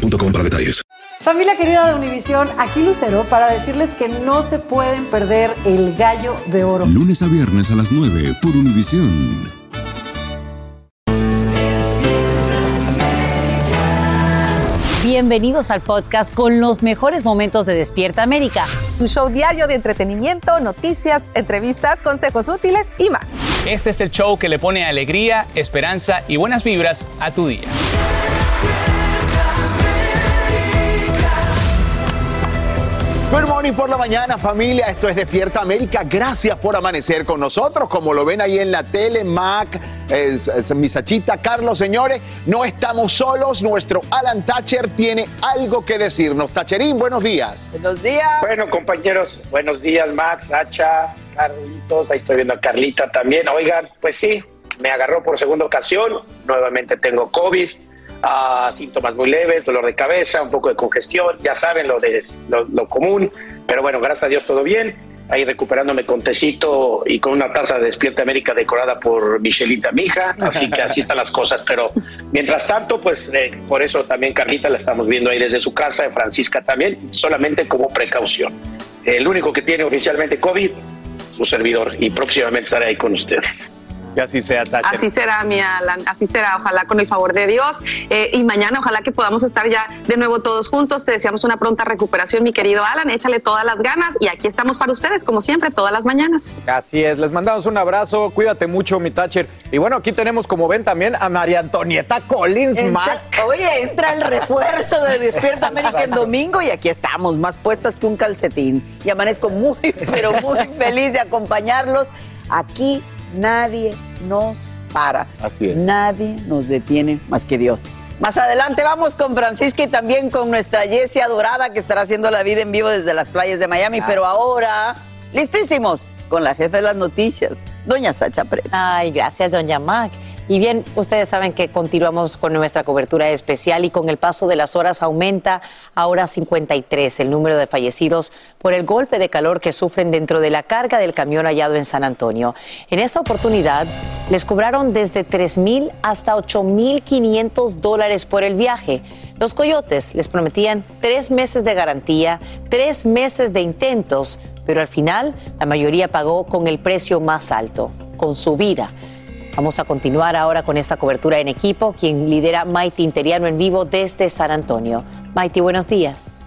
boostmobile.com para detalles. Familia querida de Univisión, aquí Lucero para decirles que no se pueden perder el gallo de oro. Lunes a viernes a las 9 por Univisión. Bienvenidos al podcast con los mejores momentos de Despierta América. Tu show diario de entretenimiento, noticias, entrevistas, consejos útiles y más. Este es el show que le pone alegría, esperanza y buenas vibras a tu día. Good morning por la mañana, familia. Esto es Despierta América. Gracias por amanecer con nosotros. Como lo ven ahí en la tele, Mac, es, es mi Sachita, Carlos, señores, no estamos solos. Nuestro Alan Thatcher tiene algo que decirnos. Tacherín, buenos días. Buenos días. Bueno, compañeros, buenos días, Max, Sacha, Carlitos. Ahí estoy viendo a Carlita también. Oigan, pues sí, me agarró por segunda ocasión. Nuevamente tengo COVID a síntomas muy leves, dolor de cabeza, un poco de congestión, ya saben lo, de, lo, común, pero bueno, gracias a Dios todo bien, ahí recuperándome con tecito y con una taza de Despierta América decorada por Michelita, mi hija, así que así están las cosas, pero mientras tanto, pues eh, por eso también Carlita la estamos viendo ahí desde su casa, Francisca también, solamente como precaución. El único que tiene oficialmente COVID, su servidor, y próximamente estaré ahí con ustedes. Que así sea, Thatcher. Así será, mi Alan, así será, ojalá con el favor de Dios. Eh, y mañana, ojalá que podamos estar ya de nuevo todos juntos. Te deseamos una pronta recuperación, mi querido Alan. Échale todas las ganas y aquí estamos para ustedes, como siempre, todas las mañanas. Así es, les mandamos un abrazo, cuídate mucho, mi Thatcher. Y bueno, aquí tenemos, como ven, también a María Antonieta Collins entra, Oye, entra el refuerzo de Despierta América en domingo y aquí estamos, más puestas que un calcetín. Y amanezco muy, pero muy feliz de acompañarlos aquí nadie nos para. Así es. Nadie nos detiene más que Dios. Más adelante vamos con Francisca y también con nuestra Jessie adorada que estará haciendo la vida en vivo desde las playas de Miami. Pero ahora, listísimos con la jefa de las noticias, doña Sacha. Ay, gracias, doña Mac. Y bien, ustedes saben que continuamos con nuestra cobertura especial y con el paso de las horas aumenta ahora 53 el número de fallecidos por el golpe de calor que sufren dentro de la carga del camión hallado en San Antonio. En esta oportunidad les cobraron desde 3 mil hasta 8 mil 500 dólares por el viaje. Los coyotes les prometían tres meses de garantía, tres meses de intentos, pero al final la mayoría pagó con el precio más alto, con su vida. Vamos a continuar ahora con esta cobertura en equipo, quien lidera Maite Interiano en vivo desde San Antonio. Maite, buenos días.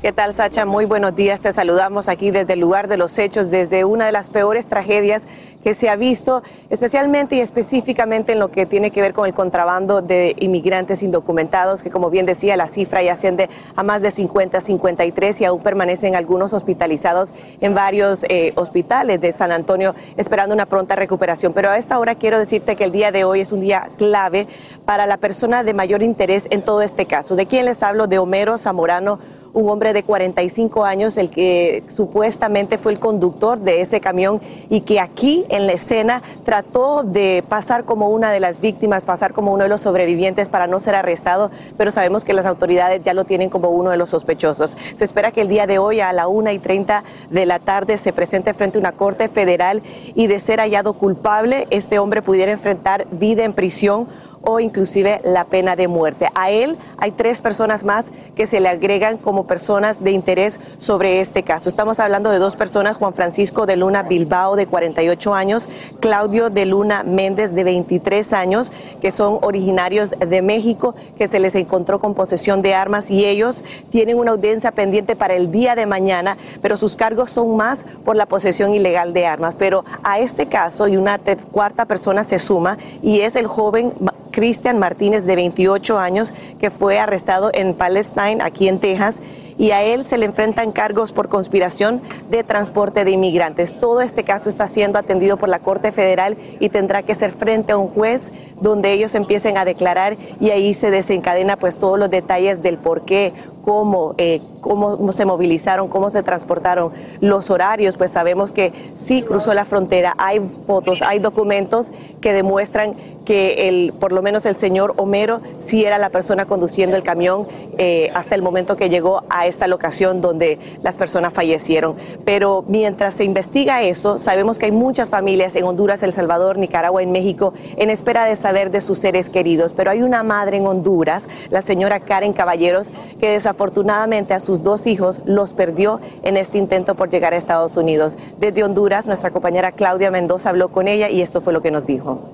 ¿Qué tal, Sacha? Muy buenos días. Te saludamos aquí desde el lugar de los hechos, desde una de las peores tragedias que se ha visto, especialmente y específicamente en lo que tiene que ver con el contrabando de inmigrantes indocumentados, que como bien decía, la cifra ya asciende a más de 50, 53 y aún permanecen algunos hospitalizados en varios eh, hospitales de San Antonio esperando una pronta recuperación. Pero a esta hora quiero decirte que el día de hoy es un día clave para la persona de mayor interés en todo este caso. ¿De quién les hablo? De Homero Zamorano un hombre de 45 años, el que supuestamente fue el conductor de ese camión y que aquí en la escena trató de pasar como una de las víctimas, pasar como uno de los sobrevivientes para no ser arrestado, pero sabemos que las autoridades ya lo tienen como uno de los sospechosos. Se espera que el día de hoy a la una y 30 de la tarde se presente frente a una corte federal y de ser hallado culpable, este hombre pudiera enfrentar vida en prisión o inclusive la pena de muerte. A él hay tres personas más que se le agregan como personas de interés sobre este caso. Estamos hablando de dos personas, Juan Francisco de Luna Bilbao de 48 años, Claudio de Luna Méndez de 23 años, que son originarios de México, que se les encontró con posesión de armas y ellos tienen una audiencia pendiente para el día de mañana, pero sus cargos son más por la posesión ilegal de armas. Pero a este caso y una cuarta persona se suma y es el joven Cristian Martínez, de 28 años, que fue arrestado en Palestine, aquí en Texas, y a él se le enfrentan cargos por conspiración de transporte de inmigrantes. Todo este caso está siendo atendido por la Corte Federal y tendrá que ser frente a un juez donde ellos empiecen a declarar y ahí se desencadena pues todos los detalles del por qué, cómo, eh, cómo se movilizaron, cómo se transportaron, los horarios, pues sabemos que sí cruzó la frontera, hay fotos, hay documentos que demuestran que el, por lo menos el señor Homero sí era la persona conduciendo el camión eh, hasta el momento que llegó a esta locación donde las personas fallecieron. Pero mientras se investiga eso, sabemos que hay muchas familias en Honduras, El Salvador, Nicaragua, en México, en espera de saber de sus seres queridos. Pero hay una madre en Honduras, la señora Karen Caballeros, que desafortunadamente a sus dos hijos los perdió en este intento por llegar a Estados Unidos. Desde Honduras, nuestra compañera Claudia Mendoza habló con ella y esto fue lo que nos dijo.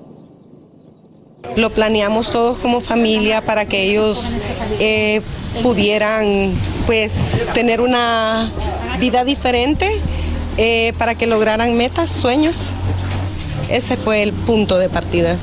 Lo planeamos todos como familia para que ellos eh, pudieran pues tener una vida diferente, eh, para que lograran metas, sueños. Ese fue el punto de partida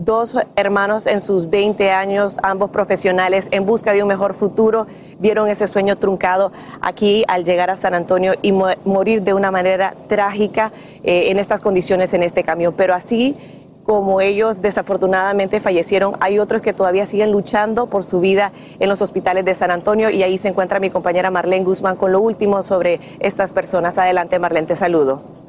dos hermanos en sus 20 años, ambos profesionales, en busca de un mejor futuro, vieron ese sueño truncado aquí al llegar a San Antonio y morir de una manera trágica eh, en estas condiciones en este camión. Pero así como ellos desafortunadamente fallecieron, hay otros que todavía siguen luchando por su vida en los hospitales de San Antonio y ahí se encuentra mi compañera Marlene Guzmán con lo último sobre estas personas. Adelante Marlene, te saludo.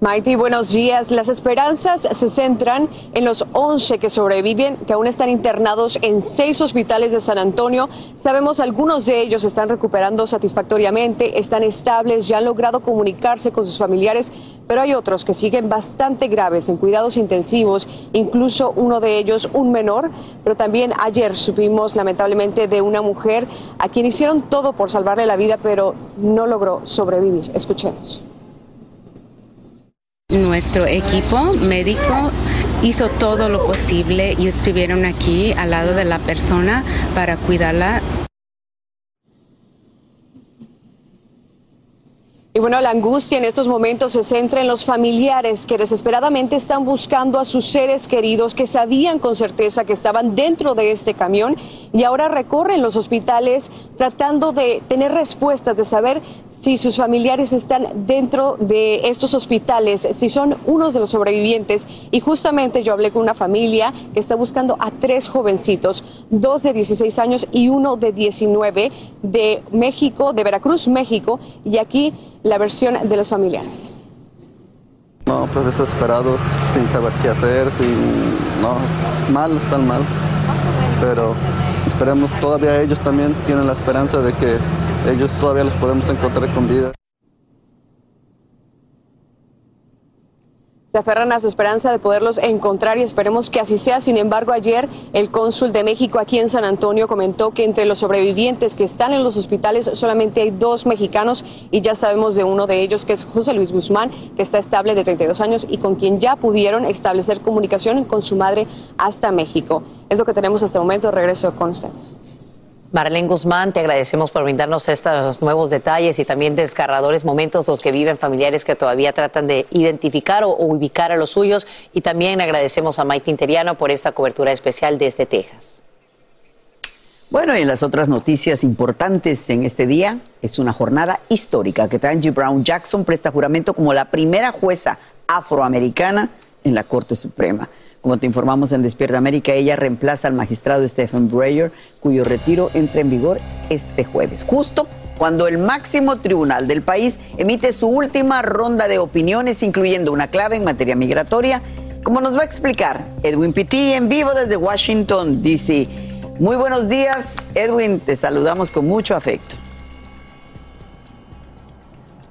Maiti, buenos días. Las esperanzas se centran en los 11 que sobreviven, que aún están internados en seis hospitales de San Antonio. Sabemos algunos de ellos están recuperando satisfactoriamente, están estables, ya han logrado comunicarse con sus familiares, pero hay otros que siguen bastante graves en cuidados intensivos, incluso uno de ellos un menor. Pero también ayer supimos lamentablemente de una mujer a quien hicieron todo por salvarle la vida, pero no logró sobrevivir. Escuchemos. Nuestro equipo médico hizo todo lo posible y estuvieron aquí al lado de la persona para cuidarla Y bueno, la angustia en estos momentos se centra en los familiares que desesperadamente están buscando a sus seres queridos que sabían con certeza que estaban dentro de este camión y ahora recorren los hospitales tratando de tener respuestas, de saber si sus familiares están dentro de estos hospitales, si son unos de los sobrevivientes. Y justamente yo hablé con una familia que está buscando a tres jovencitos, dos de 16 años y uno de 19 de México, de Veracruz, México. Y aquí la versión de los familiares. No, pues desesperados, sin saber qué hacer, sin... No, mal, están mal. Pero esperemos, todavía ellos también tienen la esperanza de que ellos todavía los podemos encontrar con vida. Se aferran a su esperanza de poderlos encontrar y esperemos que así sea. Sin embargo, ayer el cónsul de México aquí en San Antonio comentó que entre los sobrevivientes que están en los hospitales solamente hay dos mexicanos y ya sabemos de uno de ellos que es José Luis Guzmán, que está estable de 32 años y con quien ya pudieron establecer comunicación con su madre hasta México. Es lo que tenemos hasta el momento. Regreso con ustedes. Marlene Guzmán, te agradecemos por brindarnos estos nuevos detalles y también desgarradores momentos los que viven familiares que todavía tratan de identificar o, ubicar a los suyos. Y también agradecemos a Maite Interiano por esta cobertura especial desde Texas. Bueno, y las otras noticias importantes en este día es una jornada histórica que Tangie Brown Jackson presta juramento como la primera jueza afroamericana en la Corte Suprema. Como te informamos en Despierta América, ella reemplaza al magistrado Stephen Breyer, cuyo retiro entra en vigor este jueves, justo cuando el máximo tribunal del país emite su última ronda de opiniones, incluyendo una clave en materia migratoria, como nos va a explicar Edwin Pitti en vivo desde Washington, D.C. Muy buenos días, Edwin, te saludamos con mucho afecto.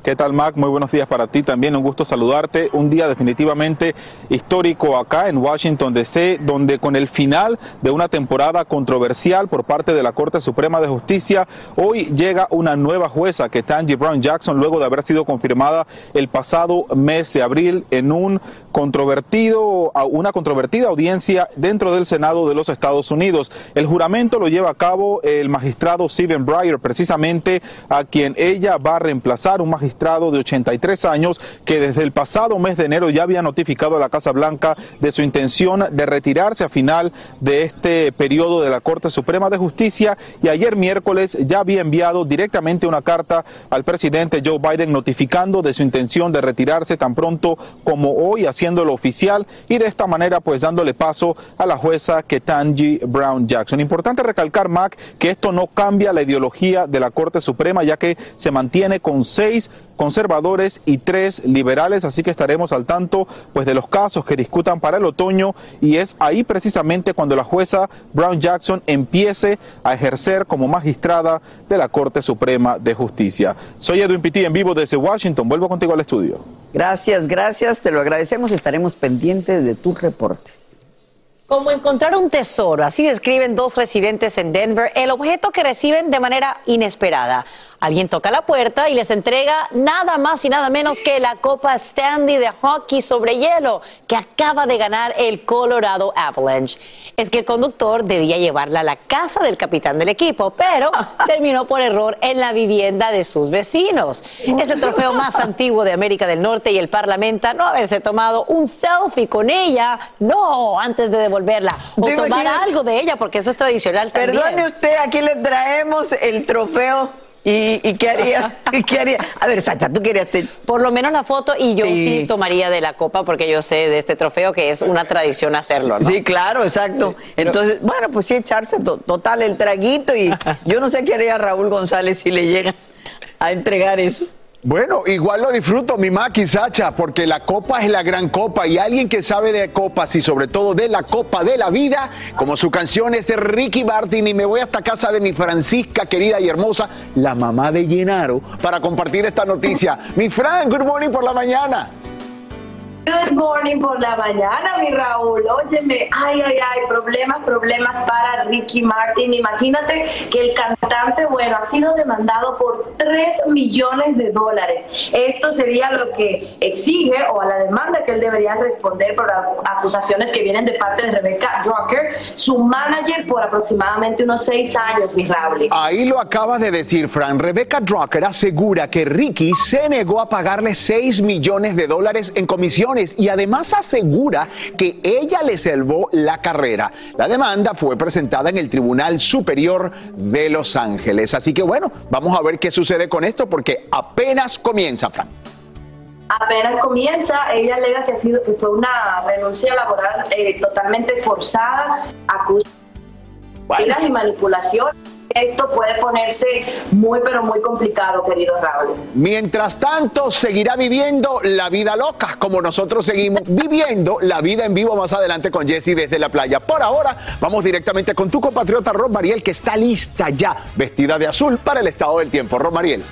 ¿Qué tal, Mac? Muy buenos días para ti también. Un gusto saludarte. Un día definitivamente histórico acá en Washington, D.C., donde con el final de una temporada controversial por parte de la Corte Suprema de Justicia, hoy llega una nueva jueza, que Tangi Brown Jackson, luego de haber sido confirmada el pasado mes de abril en un controvertido, una controvertida audiencia dentro del Senado de los Estados Unidos. El juramento lo lleva a cabo el magistrado Steven Breyer, precisamente a quien ella va a reemplazar, un magistrado de 83 años que desde el pasado mes de enero ya había notificado a la Casa Blanca de su intención de retirarse a final de este periodo de la Corte Suprema de Justicia y ayer miércoles ya había enviado directamente una carta al presidente Joe Biden notificando de su intención de retirarse tan pronto como hoy, haciéndolo oficial y de esta manera pues dándole paso a la jueza Ketanji Brown Jackson. Importante recalcar, Mac, que esto no cambia la ideología de la Corte Suprema ya que se mantiene con seis conservadores y tres liberales, así que estaremos al tanto pues de los casos que discutan para el otoño y es ahí precisamente cuando la jueza Brown Jackson empiece a ejercer como magistrada de la Corte Suprema de Justicia. Soy Edwin Pitti en vivo desde Washington. Vuelvo contigo al estudio. Gracias, gracias, te lo agradecemos estaremos pendientes de tus reportes. Como encontrar un tesoro, así describen dos residentes en Denver el objeto que reciben de manera inesperada. Alguien toca la puerta y les entrega nada más y nada menos que la Copa Stanley de hockey sobre hielo que acaba de ganar el Colorado Avalanche. Es que el conductor debía llevarla a la casa del capitán del equipo, pero terminó por error en la vivienda de sus vecinos. Es el trofeo más antiguo de América del Norte y el parlamento no haberse tomado un selfie con ella, no, antes de devolverla o tomar algo de ella, porque eso es tradicional también. Perdone usted, aquí le traemos el trofeo ¿Y, qué haría? ¿Qué haría? A ver, Sacha, tú querías... Por lo menos la foto y yo sí. tomaría de la copa porque yo sé de este trofeo que es una tradición hacerlo, ¿no? Sí, claro, exacto. Entonces, bueno, pues sí, echarse total el traguito y yo no sé qué haría Raúl González si le llega a entregar eso. Bueno, igual lo disfruto, mi Maki Sacha, porque la copa es la gran copa y alguien que sabe de copas y sobre todo de la copa de la vida, como su canción es de Ricky Martin y me voy hasta casa de mi Francisca querida y hermosa, la mamá de Llenaro, para compartir esta noticia. mi Fran, good morning por la mañana. Good morning por la mañana, mi Raúl. Óyeme, ay, ay, ay, problemas, problemas para Ricky Martin. Imagínate que el cantante, bueno, ha sido demandado por 3 millones de dólares. Esto sería lo que exige o a la demanda que él debería responder por acusaciones que vienen de parte de Rebecca Drucker, su manager por aproximadamente unos 6 años, mi Raúl. Ahí lo acabas de decir, Fran. Rebecca Drucker asegura que Ricky se negó a pagarle 6 millones de dólares en y además asegura que ella le salvó la carrera. La demanda fue presentada en el Tribunal Superior de Los Ángeles. Así que bueno, vamos a ver qué sucede con esto porque apenas comienza, Frank apenas comienza, ella alega que ha sido que fue una renuncia laboral eh, totalmente forzada, acusa y manipulación esto puede ponerse muy, pero muy complicado, querido Raúl. Mientras tanto, seguirá viviendo la vida loca, como nosotros seguimos viviendo la vida en vivo más adelante con Jesse desde la playa. Por ahora, vamos directamente con tu compatriota Ron Mariel, que está lista ya, vestida de azul para el estado del tiempo. Ron Mariel.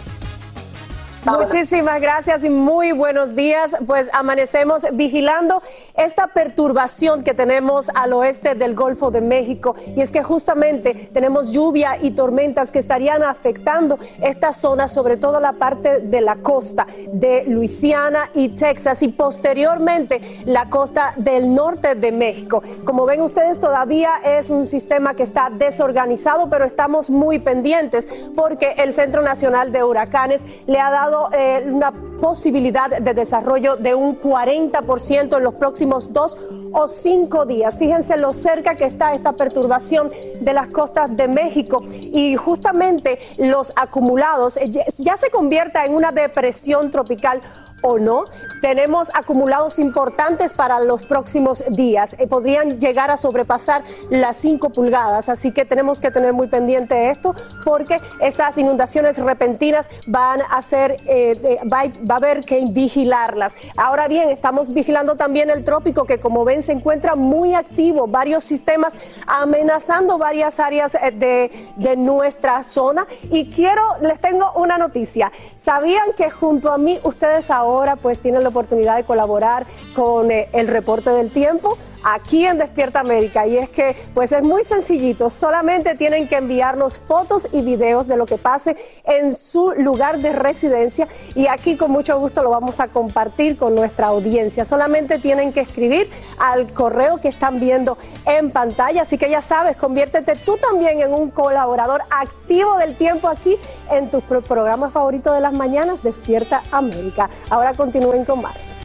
Muchísimas gracias y muy buenos días. Pues amanecemos vigilando esta perturbación que tenemos al oeste del Golfo de México y es que justamente tenemos lluvia y tormentas que estarían afectando esta zona, sobre todo la parte de la costa de Luisiana y Texas y posteriormente la costa del norte de México. Como ven ustedes, todavía es un sistema que está desorganizado, pero estamos muy pendientes porque el Centro Nacional de Huracanes le ha dado eh, una posibilidad de desarrollo de un 40% en los próximos dos o cinco días. Fíjense lo cerca que está esta perturbación de las costas de México y justamente los acumulados eh, ya se convierta en una depresión tropical o no. Tenemos acumulados importantes para los próximos días. Eh, podrían llegar a sobrepasar las 5 pulgadas, así que tenemos que tener muy pendiente esto porque esas inundaciones repentinas van a ser, eh, va, va, a haber que vigilarlas. Ahora bien, estamos vigilando también el trópico que como ven se encuentra muy activo, varios sistemas amenazando varias áreas eh, de, de nuestra zona y quiero, les tengo una noticia. ¿Sabían que junto a mí ustedes ahora hora pues tienen la oportunidad de colaborar con eh, el reporte del tiempo aquí en Despierta América y es que pues es muy sencillito, solamente tienen que enviarnos fotos y videos de lo que pase en su lugar de residencia y aquí con mucho gusto lo vamos a compartir con nuestra audiencia. Solamente tienen que escribir al correo que están viendo en pantalla, así que ya sabes, conviértete tú también en un colaborador activo del tiempo aquí en tus programas favoritos de las mañanas, Despierta América. Ahora continúen con más.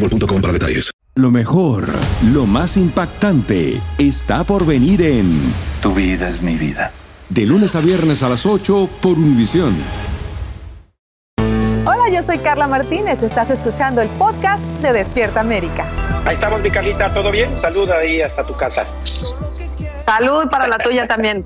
boostmobile.com para detalles. Lo mejor, lo más impactante, está por venir en Tu vida es mi vida. De lunes a viernes a las 8 por Univisión. Hola, yo soy Carla Martínez. Estás escuchando el podcast de Despierta América. Ahí estamos, mi Carlita. ¿Todo bien? Saluda ahí hasta tu casa. Salud para la tuya también.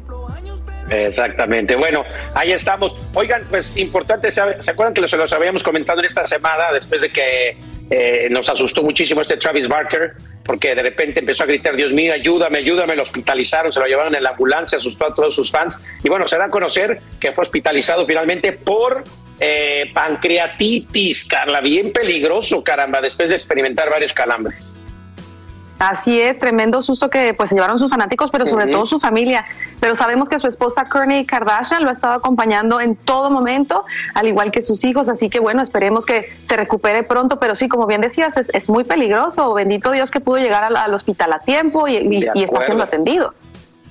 Exactamente. Bueno, ahí estamos. Oigan, pues importante, ¿se acuerdan que se los habíamos comentado en esta semana después de que eh, nos asustó muchísimo este Travis Barker? Porque de repente empezó a gritar, Dios mío, ayúdame, ayúdame, lo hospitalizaron, se lo llevaron en la ambulancia, asustó a todos sus fans. Y bueno, se da a conocer que fue hospitalizado finalmente por eh, pancreatitis, Carla, bien peligroso, caramba, después de experimentar varios calambres. Así es, tremendo susto que pues se llevaron sus fanáticos, pero sobre todo su familia. Pero sabemos que su esposa Kourtney Kardashian lo ha estado acompañando en todo momento, al igual que sus hijos. Así que bueno, esperemos que se recupere pronto. Pero sí, como bien decías, es, muy peligroso. Bendito Dios que pudo llegar al, hospital a tiempo y, está siendo atendido.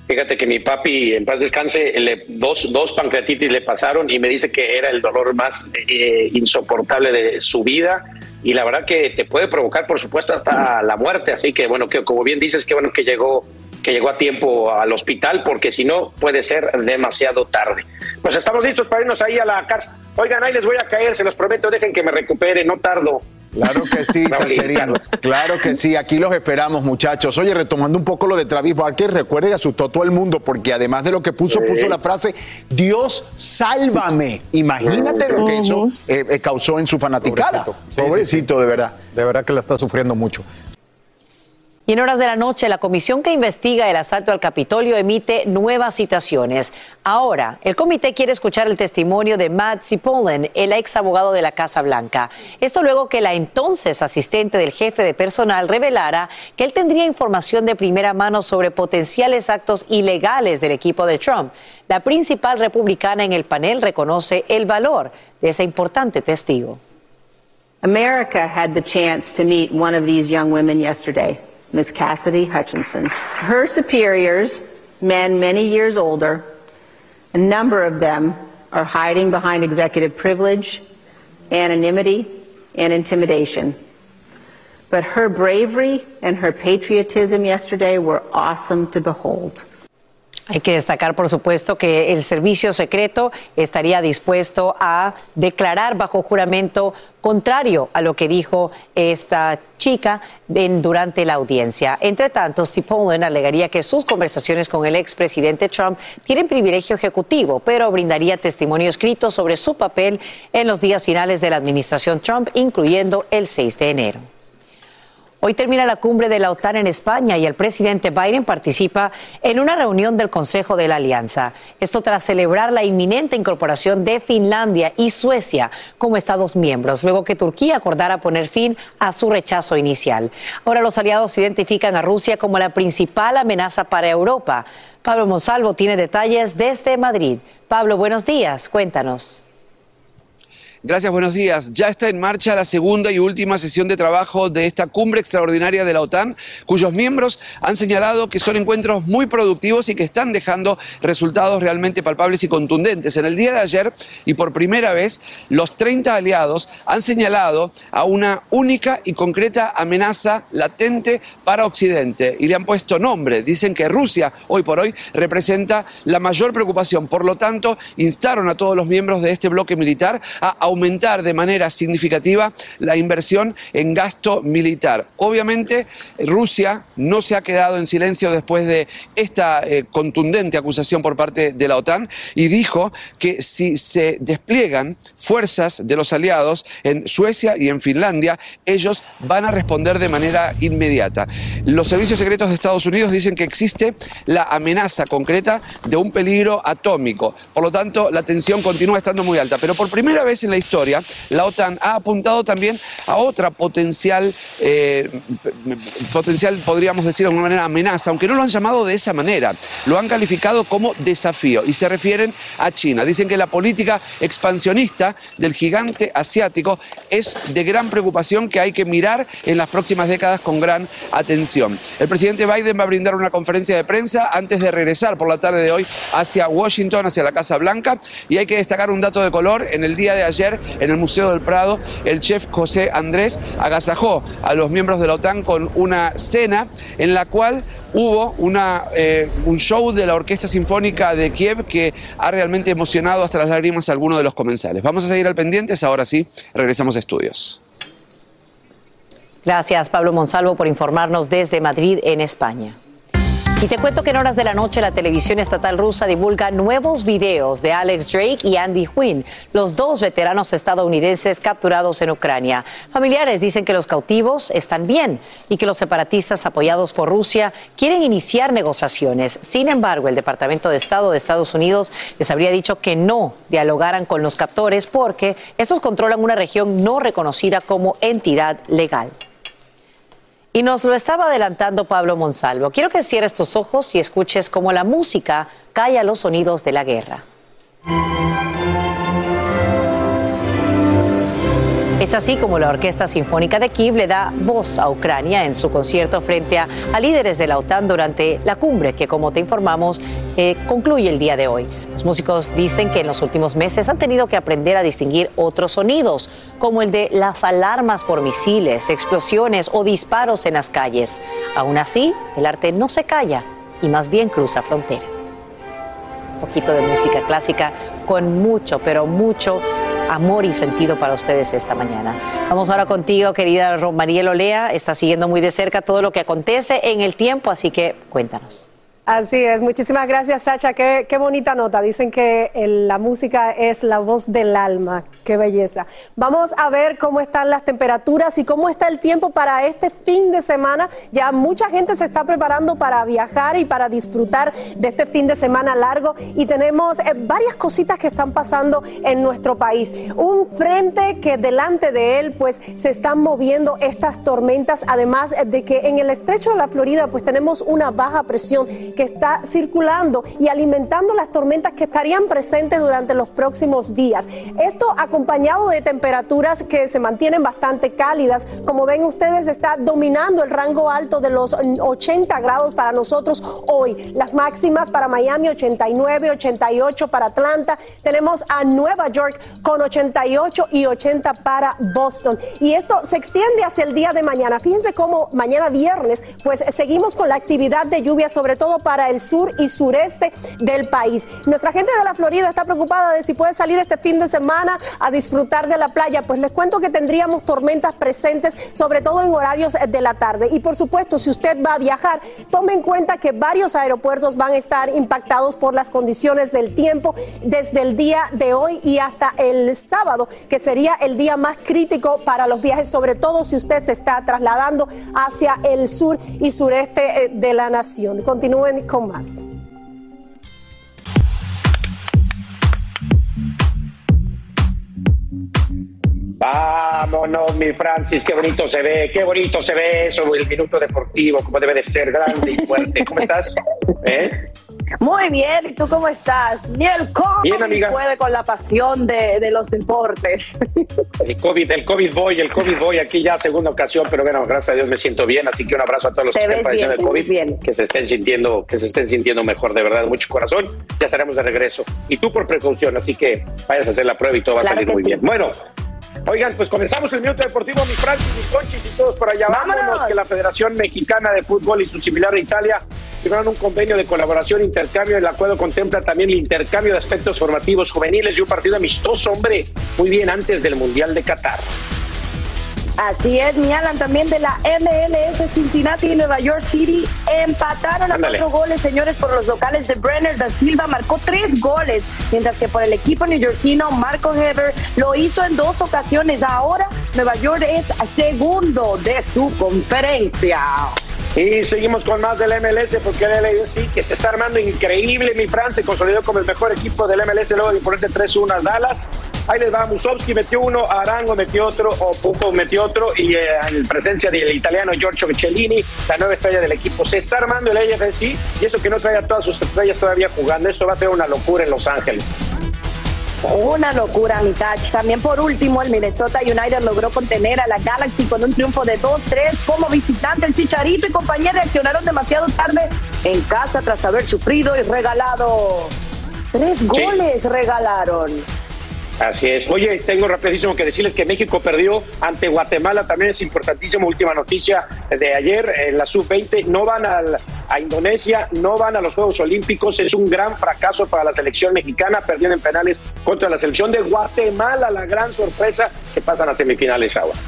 Fíjate que mi papi, en paz descanse, dos, dos pancreatitis le pasaron y me dice que era el dolor más eh, insoportable de su vida y la verdad que te puede provocar, por supuesto, hasta la muerte. Así que, bueno, que como bien dices, que bueno que llegó que llegó a tiempo al hospital, porque si no puede ser demasiado tarde. Pues estamos listos para irnos ahí a la casa. Oigan, ahí les voy a caer, se los prometo, dejen que me recupere, no tardo. Claro que sí, Claro que sí, aquí los esperamos, muchachos. Oye, retomando un poco lo de Travis Barker, recuerde que asustó a todo el mundo porque además de lo que puso, puso la frase Dios sálvame. Imagínate lo que eso eh, eh, causó en su fanaticada. Pobrecito, de verdad. De verdad que la está sufriendo mucho. Y en horas de la noche, la comisión que investiga el asalto al Capitolio emite nuevas citaciones. Ahora, el comité quiere escuchar el testimonio de Matt Cipollin, el ex abogado de la Casa Blanca. Esto luego que la entonces asistente del jefe de personal revelara que él tendría información de primera mano sobre potenciales actos ilegales del equipo de Trump. La principal republicana en el panel reconoce el valor de ese importante testigo. America had the chance to meet one of these young women yesterday. Miss Cassidy Hutchinson. Her superiors, men many years older, a number of them are hiding behind executive privilege, anonymity, and intimidation. But her bravery and her patriotism yesterday were awesome to behold. Hay que destacar, por supuesto, que el servicio secreto estaría dispuesto a declarar bajo juramento contrario a lo que dijo esta chica durante la audiencia. Entre tanto, Steve Pollin alegaría que sus conversaciones con el expresidente Trump tienen privilegio ejecutivo, pero brindaría testimonio escrito sobre su papel en los días finales de la administración Trump, incluyendo el 6 de enero. Hoy termina la cumbre de la OTAN en España y el presidente Biden participa en una reunión del Consejo de la Alianza. Esto tras celebrar la inminente incorporación de Finlandia y Suecia como Estados miembros, luego que Turquía acordara poner fin a su rechazo inicial. Ahora los aliados identifican a Rusia como la principal amenaza para Europa. Pablo Monsalvo tiene detalles desde Madrid. Pablo, buenos días. Cuéntanos. Gracias, buenos días. Ya está en marcha la segunda y última sesión de trabajo de esta cumbre extraordinaria de la OTAN, cuyos miembros han señalado que son encuentros muy productivos y que están dejando resultados realmente palpables y contundentes. En el día de ayer, y por primera vez, los 30 aliados han señalado a una única y concreta amenaza latente para Occidente y le han puesto nombre. Dicen que Rusia, hoy por hoy, representa la mayor preocupación. Por lo tanto, instaron a todos los miembros de este bloque militar a aumentar de manera significativa la inversión en gasto militar. Obviamente, Rusia no se ha quedado en silencio después de esta eh, contundente acusación por parte de la OTAN y dijo que si se despliegan fuerzas de los aliados en Suecia y en Finlandia, ellos van a responder de manera inmediata. Los servicios secretos de Estados Unidos dicen que existe la amenaza concreta de un peligro atómico. Por lo tanto, la tensión continúa estando muy alta. Pero por primera vez en la historia, la OTAN ha apuntado también a otra potencial, eh, potencial, podríamos decir de alguna manera, amenaza, aunque no lo han llamado de esa manera. Lo han calificado como desafío y se refieren a China. Dicen que la política expansionista del gigante asiático es de gran preocupación que hay que mirar en las próximas décadas con gran atención. El presidente Biden va a brindar una conferencia de prensa antes de regresar por la tarde de hoy hacia Washington, hacia la Casa Blanca. Y hay que destacar un dato de color. En el día de ayer, en el Museo del Prado, el chef José Andrés agasajó a los miembros de la OTAN con una cena en la cual hubo eh, un show de la Orquesta Sinfónica de Kiev que ha realmente emocionado hasta las lágrimas a algunos de los comensales. Vamos a seguir al pendientes, ahora sí, regresamos a estudios. Gracias, Pablo Monsalvo, por informarnos desde Madrid, en España. Y te cuento que en horas de la noche la televisión estatal rusa divulga nuevos videos de Alex Drake y Andy Quinn, los dos veteranos estadounidenses capturados en Ucrania. Familiares dicen que los cautivos están bien y que los separatistas apoyados por Rusia quieren iniciar negociaciones. Sin embargo, el Departamento de Estado de Estados Unidos les habría dicho que no dialogaran con los captores porque estos controlan una región no reconocida como entidad legal. Y nos lo estaba adelantando Pablo Monsalvo. Quiero que cierres tus ojos y escuches cómo la música calla los sonidos de la guerra. Es así como la Orquesta Sinfónica de Kiev le da voz a Ucrania en su concierto frente a, líderes de la OTAN durante la cumbre que, como te informamos, eh, concluye el día de hoy. Los músicos dicen que en los últimos meses han tenido que aprender a distinguir otros sonidos, como el de las alarmas por misiles, explosiones o disparos en las calles. Aún así, el arte no se calla y más bien cruza fronteras. Un poquito de música clásica con mucho, pero mucho amor y sentido para ustedes esta mañana. Vamos ahora contigo, querida Mariel Olea. Está siguiendo muy de cerca todo lo que acontece en el tiempo, así que cuéntanos. Así es, muchísimas gracias Sacha, qué, bonita nota, dicen que la música es la voz del alma, qué belleza. Vamos a ver cómo están las temperaturas y cómo está el tiempo para este fin de semana. Ya mucha gente se está preparando para viajar y para disfrutar de este fin de semana largo y tenemos eh, varias cositas que están pasando en nuestro país. Un frente que delante de él pues se están moviendo estas tormentas, además de que en el estrecho de la Florida pues tenemos una baja presión que está circulando y alimentando las tormentas que estarían presentes durante los próximos días. Esto acompañado de temperaturas que se mantienen bastante cálidas. Como ven ustedes, está dominando el rango alto de los 80 grados para nosotros hoy. Las máximas para Miami 89, 88 para Atlanta. Tenemos a Nueva York con 88 y 80 para Boston. Y esto se extiende hacia el día de mañana. Fíjense cómo mañana viernes, pues seguimos con la actividad de lluvia, sobre todo para el sur y sureste del país. Nuestra gente de la Florida está preocupada de si puede salir este fin de semana a disfrutar de la playa. Pues les cuento que tendríamos tormentas presentes, sobre todo en horarios de la tarde. Y por supuesto, si usted va a viajar, tome en cuenta que varios aeropuertos van a estar impactados por las condiciones del tiempo desde el día de hoy y hasta el sábado, que sería el día más crítico para los viajes, sobre todo si usted se está trasladando hacia el sur y sureste eh, de la nación. Continúen más. Vámonos, mi Francis, qué bonito se ve, qué bonito se ve eso, el minuto deportivo, como debe de ser, grande y fuerte. ¿Cómo estás? ¿Eh? Muy bien, ¿y tú cómo estás? Ni el COVID Bien, amiga. puede con la pasión de, de los deportes. El COVID, el COVID Boy, el COVID Boy, aquí ya segunda ocasión, pero bueno, gracias a Dios me siento bien, así que un abrazo a todos los Te que estén padeciendo el COVID, bien. que se estén sintiendo, que se estén sintiendo mejor, de verdad, mucho corazón, ya estaremos de regreso. Y tú por precaución, así que vayas a hacer la prueba y todo va a salir muy sí. bien. Bueno, oigan, pues comenzamos el minuto deportivo, mi Francis, mis conchis y todos por allá. Vámonos, que la Federación Mexicana de Fútbol y su similar de Italia firmaron un convenio de colaboración e intercambio. El acuerdo contempla también el intercambio de aspectos formativos juveniles y un partido amistoso, hombre, muy bien antes del Mundial de Qatar. Así es, mi Alan, también de la MLS, Cincinnati y Nueva York City empataron a cuatro goles, señores, por los locales de Brenner da Silva, marcó tres goles, mientras que por el equipo neoyorquino, Marco Heber lo hizo en dos ocasiones. Ahora Nueva York es segundo de su conferencia. Y seguimos con más del MLS porque el LAFC que se está armando increíble. Mi Fran se consolidó como el mejor equipo del MLS luego de ponerse 3-1 a Dallas. Ahí les va, Musovski metió uno, Arango metió otro, o Pupo metió otro y eh, en presencia del italiano Giorgio Cellini, la nueva estrella del equipo. Se está armando el LAFC y eso que no trae todas sus estrellas todavía jugando. Esto va a ser una locura en Los Ángeles. Una locura, mi. También por último, el Minnesota United logró contener a la Galaxy con un triunfo de 2-3 como visitante. El Chicharito y compañía reaccionaron demasiado tarde en casa tras haber sufrido y regalado. Tres Sí. goles regalaron. Así es. Oye, tengo rapidísimo que decirles que México perdió ante Guatemala. También es importantísimo. Última noticia de ayer. En la sub-20 no van al- a Indonesia, no van a los Juegos Olímpicos. Es un gran fracaso para la selección mexicana. Perdieron en penales contra la selección de Guatemala. La gran sorpresa que pasan a semifinales ahora.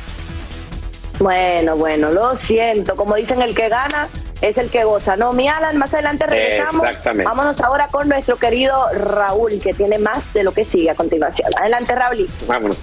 Bueno, bueno, lo siento. Como dicen, el que gana es el que goza. No, mi Alan, más adelante regresamos. Exactamente. Vámonos ahora con nuestro querido Raúl, que tiene más de lo que sigue a continuación. Adelante, Raúl. Vámonos.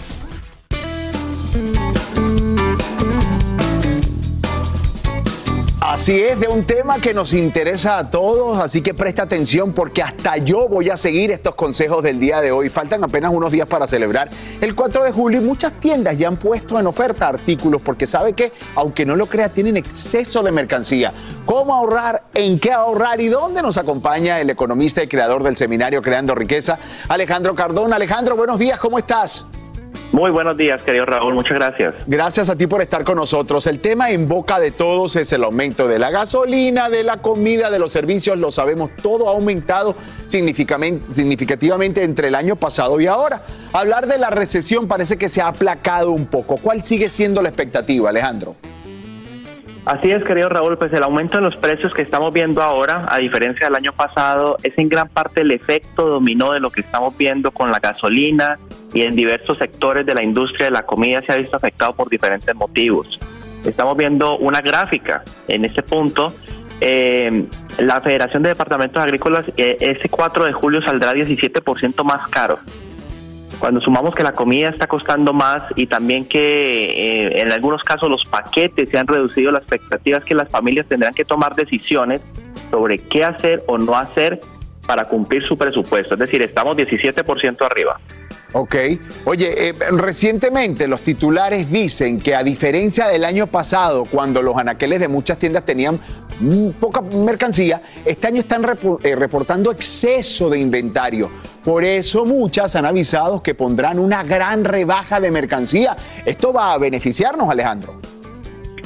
Así es, de un tema que nos interesa a todos, así que presta atención porque hasta yo voy a seguir estos consejos del día de hoy. Faltan apenas unos días para celebrar el 4 de julio y muchas tiendas ya han puesto en oferta artículos porque sabe que, aunque no lo crea, tienen exceso de mercancía. ¿Cómo ahorrar? ¿En qué ahorrar? ¿Y dónde nos acompaña el economista y creador del seminario Creando Riqueza, Alejandro Cardona? Alejandro, buenos días, ¿cómo estás? Muy buenos días, querido Raúl, muchas gracias. Gracias a ti por estar con nosotros. El tema en boca de todos es el aumento de la gasolina, de la comida, de los servicios. Lo sabemos, todo ha aumentado significativamente entre el año pasado y ahora. Hablar de la recesión parece que se ha aplacado un poco. ¿Cuál sigue siendo la expectativa, Alejandro? Así es, querido Raúl, pues el aumento de los precios que estamos viendo ahora, a diferencia del año pasado, es en gran parte el efecto dominó de lo que estamos viendo con la gasolina y en diversos sectores de la industria de la comida se ha visto afectado por diferentes motivos. Estamos viendo una gráfica en este punto. eh, la Federación de Departamentos Agrícolas eh, ese 4 de julio saldrá 17% más caro. Cuando sumamos que la comida está costando más y también que eh, en algunos casos los paquetes se han reducido, la expectativa es que las familias tendrán que tomar decisiones sobre qué hacer o no hacer para cumplir su presupuesto. Es decir, estamos 17% arriba. Ok. Oye, eh, recientemente los titulares dicen que a diferencia del año pasado, cuando los anaqueles de muchas tiendas tenían mm, poca mercancía, este año están eh, reportando exceso de inventario. Por eso muchas han avisado que pondrán una gran rebaja de mercancía. Esto va a beneficiarnos, Alejandro.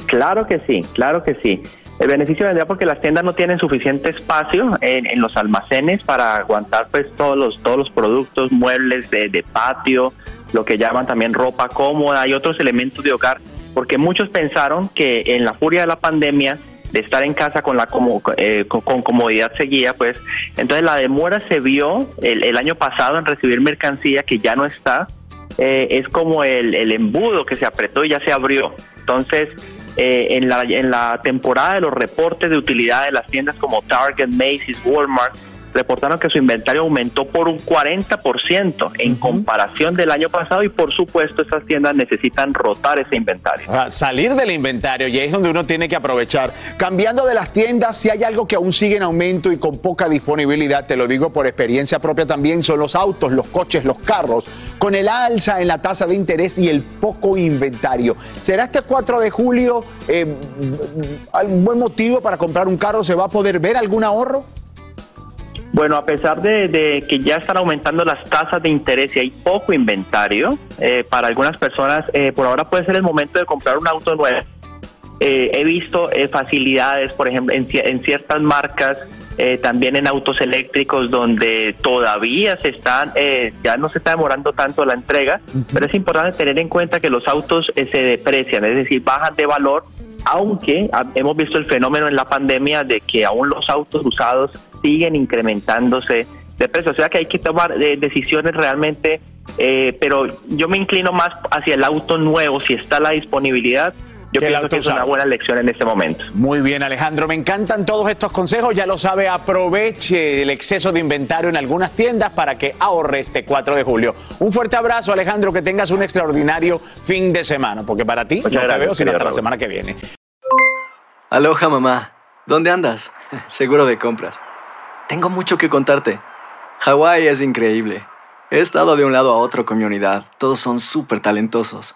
Claro que sí, claro que sí. El beneficio vendría porque las tiendas no tienen suficiente espacio en, los almacenes para aguantar pues todos los todos los productos, muebles de, de patio, lo que llaman también ropa cómoda y otros elementos de hogar, porque muchos pensaron que en la furia de la pandemia de estar en casa con la como, eh, con, con comodidad seguida, pues entonces la demora se vio el, el año pasado en recibir mercancía que ya no está, eh, es como el, el embudo que se apretó y ya se abrió. Entonces, eh, en, la, en la temporada de los reportes de utilidad de las tiendas como Target, Macy's, Walmart, reportaron que su inventario aumentó por un 40% en comparación del año pasado y por supuesto estas tiendas necesitan rotar ese inventario. Ah, Salir del inventario y ahí es donde uno tiene que aprovechar. Cambiando de las tiendas, si hay algo que aún sigue en aumento y con poca disponibilidad, te lo digo por experiencia propia también, son los autos, los coches, los carros, con el alza en la tasa de interés y el poco inventario. ¿Será este 4 de julio eh, un buen motivo para comprar un carro? ¿Se va a poder ver algún ahorro? Bueno, a pesar de, que ya están aumentando las tasas de interés y hay poco inventario, eh, para algunas personas eh, por ahora puede ser el momento de comprar un auto nuevo. Eh, he visto eh, facilidades, por ejemplo, en ciertas marcas, eh, también en autos eléctricos donde todavía se están, eh, ya no se está demorando tanto la entrega, pero es importante tener en cuenta que los autos eh, se deprecian, es decir, bajan de valor aunque hemos visto el fenómeno en la pandemia de que aún los autos usados siguen incrementándose de precio. O sea que hay que tomar eh, decisiones realmente, eh, pero yo me inclino más hacia el auto nuevo, si está la disponibilidad. Yo pienso que es una buena elección en este momento. Muy bien, Alejandro. Me encantan todos estos consejos. Ya lo sabe, aproveche el exceso de inventario en algunas tiendas para que ahorre este 4 de julio. Un fuerte abrazo, Alejandro. Que tengas un extraordinario fin de semana, porque para ti no te veo sino hasta la semana que viene. Aloha, mamá. ¿Dónde andas? Seguro de compras. Tengo mucho que contarte. Hawái es increíble. He estado de un lado a otro con mi unidad. Todos son súper talentosos.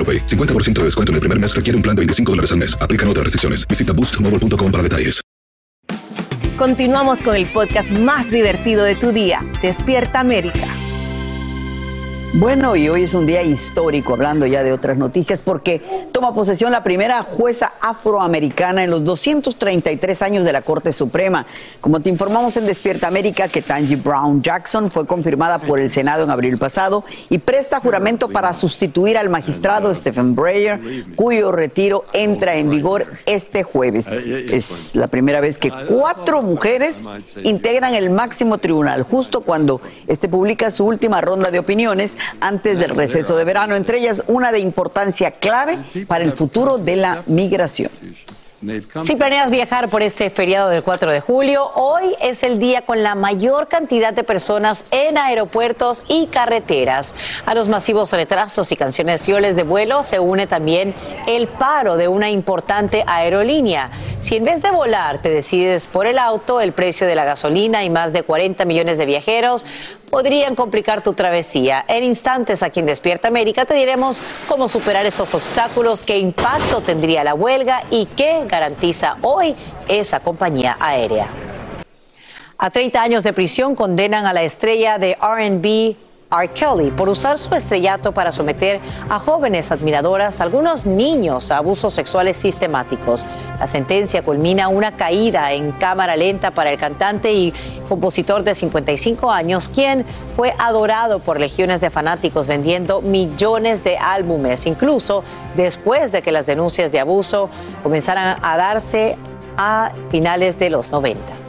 AroPay. 50% de descuento en el primer mes requiere un plan de 25 dólares al mes. Aplican otras restricciones. Visita boostmobile.com para detalles. Continuamos con el podcast más divertido de tu día, Despierta América. Bueno, y hoy es un día histórico, hablando ya de otras noticias, porque toma posesión la primera jueza afroamericana en los 233 años de la Corte Suprema. Como te informamos en Despierta América, que Tangi Brown Jackson fue confirmada por el Senado en abril pasado y presta juramento para sustituir al magistrado Stephen Breyer, cuyo retiro entra en vigor este jueves. Es la primera vez que cuatro mujeres integran el máximo tribunal, justo cuando este publica su última ronda de opiniones antes del receso de verano, entre ellas una de importancia clave para el futuro de la migración. Si planeas viajar por este feriado del 4 de julio, hoy es el día con la mayor cantidad de personas en aeropuertos y carreteras. A los masivos retrasos y canciones de vuelo se une también el paro de una importante aerolínea. Si en vez de volar te decides por el auto, el precio de la gasolina y más de 40 millones de viajeros podrían complicar tu travesía. En instantes aquí en Despierta América te diremos cómo superar estos obstáculos, qué impacto tendría la huelga y qué garantiza hoy esa compañía aérea. A 30 años de prisión condenan a la estrella de RB R. Kelly por usar su estrellato para someter a jóvenes admiradoras, algunos niños, a abusos sexuales sistemáticos. La sentencia culmina una caída en cámara lenta para el cantante y compositor de 55 años, quien fue adorado por legiones de fanáticos vendiendo millones de álbumes, incluso después de que las denuncias de abuso comenzaran a darse a finales de los 90.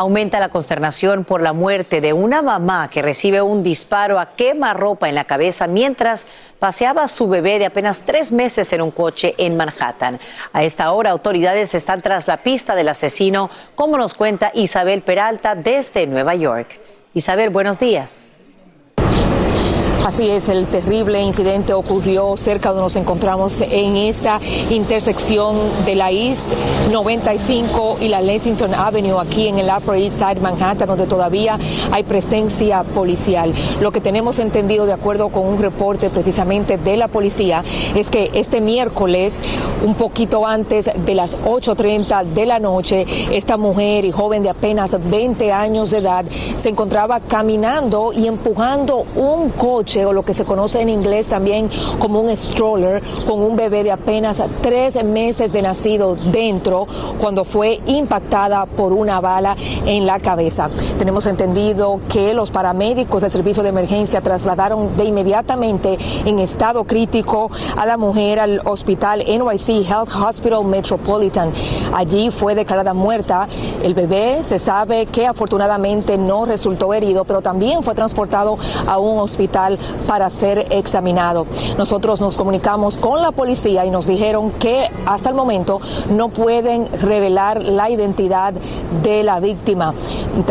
Aumenta la consternación por la muerte de una mamá que recibe un disparo a quemarropa en la cabeza mientras paseaba a su bebé de apenas tres meses en un coche en Manhattan. A esta hora, autoridades están tras la pista del asesino, como nos cuenta Isabel Peralta desde Nueva York. Isabel, buenos días. Así es, el terrible incidente ocurrió cerca donde nos encontramos en esta intersección de la East 95 y la Lexington Avenue aquí en el Upper East Side Manhattan, donde todavía hay presencia policial. Lo que tenemos entendido, de acuerdo con un reporte precisamente de la policía, es que este miércoles, un poquito antes de las 8.30 de la noche, esta mujer y joven de apenas 20 años de edad se encontraba caminando y empujando un coche lo que se conoce en inglés también como un stroller con un bebé de apenas tres meses de nacido dentro cuando fue impactada por una bala en la cabeza. Tenemos entendido que los paramédicos del servicio de emergencia trasladaron de inmediatamente en estado crítico a la mujer al hospital NYC Health Hospital Metropolitan. Allí fue declarada muerta. El bebé se sabe que afortunadamente no resultó herido, pero también fue transportado a un hospital para ser examinado. Nosotros nos comunicamos con la policía y nos dijeron que hasta el momento no pueden revelar la identidad de la víctima.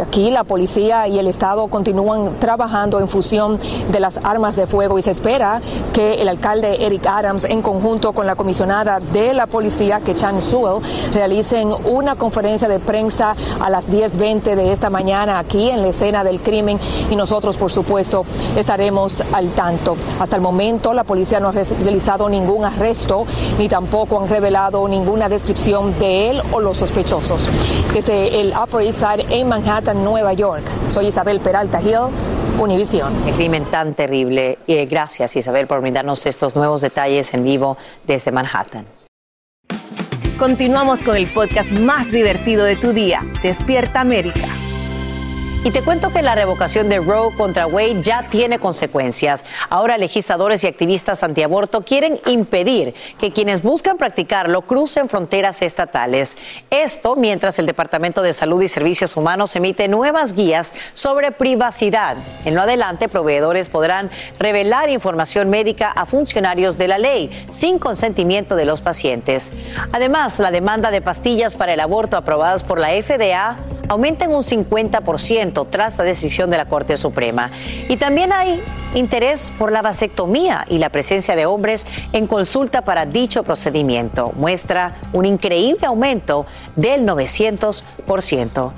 Aquí la policía y el Estado continúan trabajando en fusión de las armas de fuego y se espera que el alcalde Eric Adams, en conjunto con la comisionada de la policía, que Chan Sewell, realicen una conferencia de prensa a las 10.20 de esta mañana aquí en la escena del crimen y nosotros, por supuesto, estaremos al tanto. Hasta el momento, la policía no ha realizado ningún arresto ni tampoco han revelado ninguna descripción de él o los sospechosos. Desde el Upper East Side en Manhattan, Nueva York, soy Isabel Peralta Hill, Univisión. Qué crimen tan terrible. Y gracias, Isabel, por brindarnos estos nuevos detalles en vivo desde Manhattan. Continuamos con el podcast más divertido de tu día, Despierta América. Y te cuento que la revocación de Roe contra Wade ya tiene consecuencias. Ahora legisladores y activistas antiaborto quieren impedir que quienes buscan practicarlo crucen fronteras estatales. Esto mientras el Departamento de Salud y Servicios Humanos emite nuevas guías sobre privacidad. En lo adelante, proveedores podrán revelar información médica a funcionarios de la ley sin consentimiento de los pacientes. Además, la demanda de pastillas para el aborto aprobadas por la FDA aumenta en un 50% tras la decisión de la Corte Suprema. Y también hay interés por la vasectomía y la presencia de hombres en consulta para dicho procedimiento. Muestra un increíble aumento del 900%.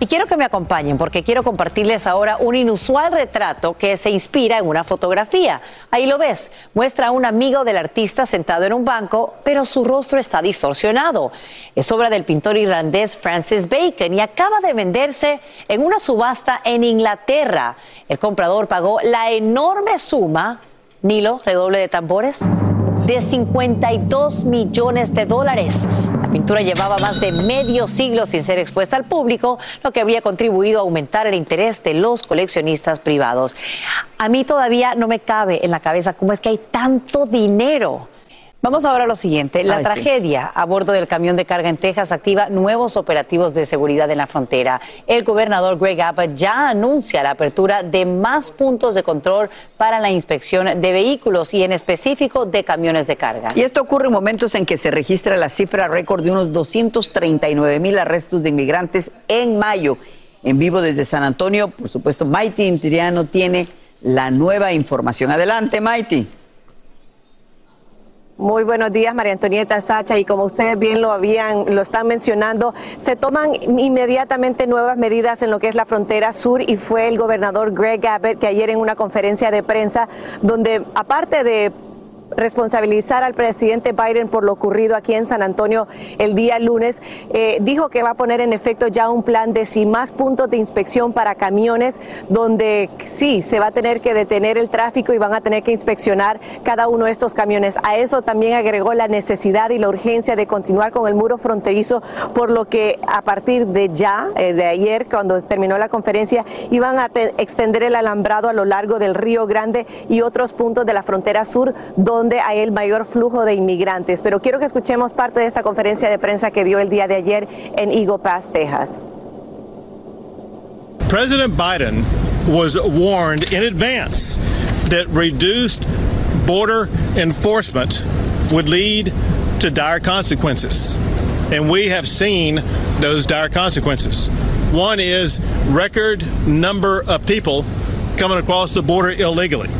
Y quiero que me acompañen porque quiero compartirles ahora un inusual retrato que se inspira en una fotografía. Ahí lo ves, muestra a un amigo del artista sentado en un banco, pero su rostro está distorsionado. Es obra del pintor irlandés Francis Bacon y acaba de venderse en una subasta en Inglaterra. El comprador pagó la enorme suma, Nilo, redoble de tambores, de 52 millones de dólares. La pintura llevaba más de medio siglo sin ser expuesta al público, lo que habría contribuido a aumentar el interés de los coleccionistas privados. A mí todavía no me cabe en la cabeza cómo es que hay tanto dinero. Vamos ahora a lo siguiente. La Ay, sí. tragedia a bordo del camión de carga en Texas activa nuevos operativos de seguridad en la frontera. El gobernador Greg Abbott ya anuncia la apertura de más puntos de control para la inspección de vehículos y en específico de camiones de carga. Y esto ocurre en momentos en que se registra la cifra récord de unos 239 mil arrestos de inmigrantes en mayo. En vivo desde San Antonio, por supuesto, Maiti Intriano tiene la nueva información. Adelante, Maiti. Muy buenos días, María Antonieta Sacha, y como ustedes bien lo habían, lo están mencionando, se toman inmediatamente nuevas medidas en lo que es la frontera sur y fue el gobernador Greg Abbott que ayer en una conferencia de prensa donde aparte de responsabilizar al presidente Biden por lo ocurrido aquí en San Antonio el día lunes, eh, dijo que va a poner en efecto ya un plan de sí más puntos de inspección para camiones, donde sí se va a tener que detener el tráfico y van a tener que inspeccionar cada uno de estos camiones. A eso también agregó la necesidad y la urgencia de continuar con el muro fronterizo, por lo que a partir de ya, eh, de ayer, cuando terminó la conferencia, iban a te- extender el alambrado a lo largo del Río Grande y otros puntos de la frontera sur, donde hay el mayor flujo de inmigrantes. Pero quiero que escuchemos parte de esta conferencia de prensa que dio el día de ayer en Eagle Pass, Texas. President Biden was warned in advance that reduced border enforcement would lead to dire consequences. And we have seen those dire consequences. One is record number of people coming across the border illegally.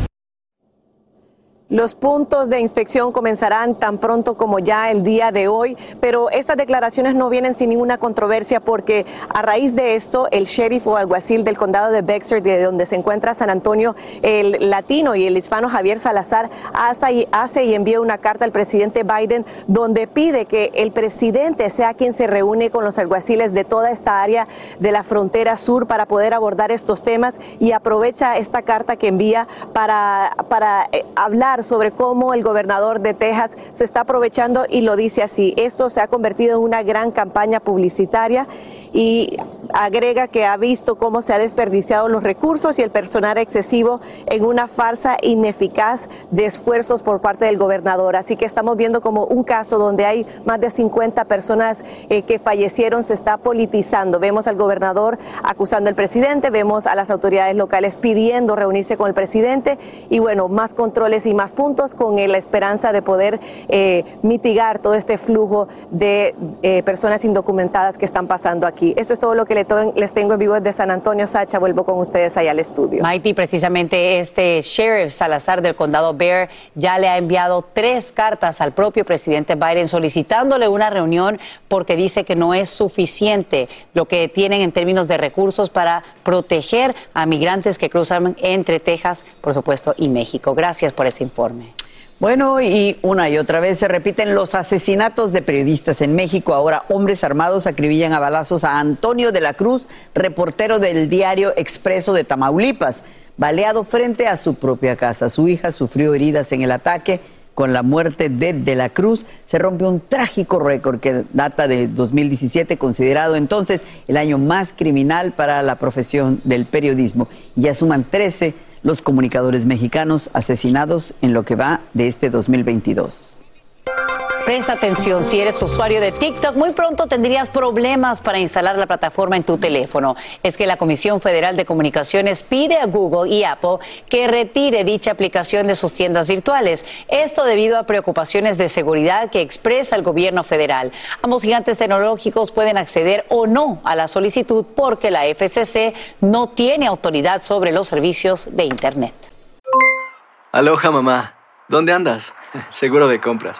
Los puntos de inspección comenzarán tan pronto como ya el día de hoy, pero estas declaraciones no vienen sin ninguna controversia porque a raíz de esto el sheriff o alguacil del condado de Bexar, de donde se encuentra San Antonio, el latino y el hispano Javier Salazar, hace y envía una carta al presidente Biden donde pide que el presidente sea quien se reúne con los alguaciles de toda esta área de la frontera sur para poder abordar estos temas y aprovecha esta carta que envía para, eh, sobre cómo el gobernador de Texas se está aprovechando y lo dice así. Esto se ha convertido en una gran campaña publicitaria y agrega que ha visto cómo se ha desperdiciado los recursos y el personal excesivo en una farsa ineficaz de esfuerzos por parte del gobernador. Así que estamos viendo como un caso donde hay más de 50 personas eh, que fallecieron se está politizando. Vemos al gobernador acusando al presidente, vemos a las autoridades locales pidiendo reunirse con el presidente y bueno, más controles y más puntos con la esperanza de poder eh, mitigar todo este flujo de eh, personas indocumentadas que están pasando aquí. Esto es todo lo que les tengo en vivo desde San Antonio. Sacha, vuelvo con ustedes allá al estudio. Maiti, precisamente este sheriff Salazar del condado Bear ya le ha enviado tres cartas al propio presidente Biden solicitándole una reunión porque dice que no es suficiente lo que tienen en términos de recursos para proteger a migrantes que cruzan entre Texas, por supuesto, y México. Gracias por ese informe. Bueno, y una y otra vez se repiten los asesinatos de periodistas en México. Ahora hombres armados acribillan a balazos a Antonio de la Cruz, reportero del diario Expreso de Tamaulipas, baleado frente a su propia casa. Su hija sufrió heridas en el ataque. Con la muerte de De la Cruz se rompe un trágico récord que data de 2017, considerado entonces el año más criminal para la profesión del periodismo. Ya suman 13 los comunicadores mexicanos asesinados en lo que va de este 2022. Presta atención, si eres usuario de TikTok, muy pronto tendrías problemas para instalar la plataforma en tu teléfono. Es que la Comisión Federal de Comunicaciones pide a Google y Apple que retire dicha aplicación de sus tiendas virtuales. Esto debido a preocupaciones de seguridad que expresa el gobierno federal. Ambos gigantes tecnológicos pueden acceder o no a la solicitud porque la FCC no tiene autoridad sobre los servicios de Internet. Aloha mamá, ¿dónde andas? Seguro de compras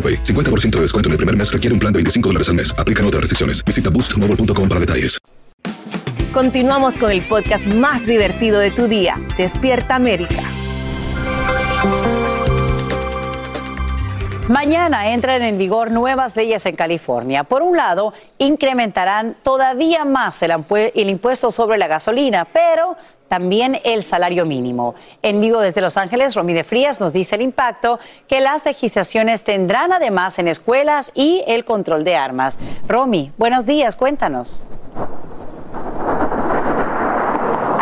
50% de descuento en el primer mes requiere un plan de 25 dólares al mes. Aplican otras restricciones. Visita boostmobile.com para detalles. Continuamos con el podcast más divertido de tu día. Despierta América. Mañana entran en vigor nuevas leyes en California. Por un lado, incrementarán todavía más el, impuesto sobre la gasolina, pero también el salario mínimo. En vivo desde Los Ángeles, Romy de Frías nos dice el impacto que las legislaciones tendrán además en escuelas y el control de armas. Romy, buenos días, cuéntanos.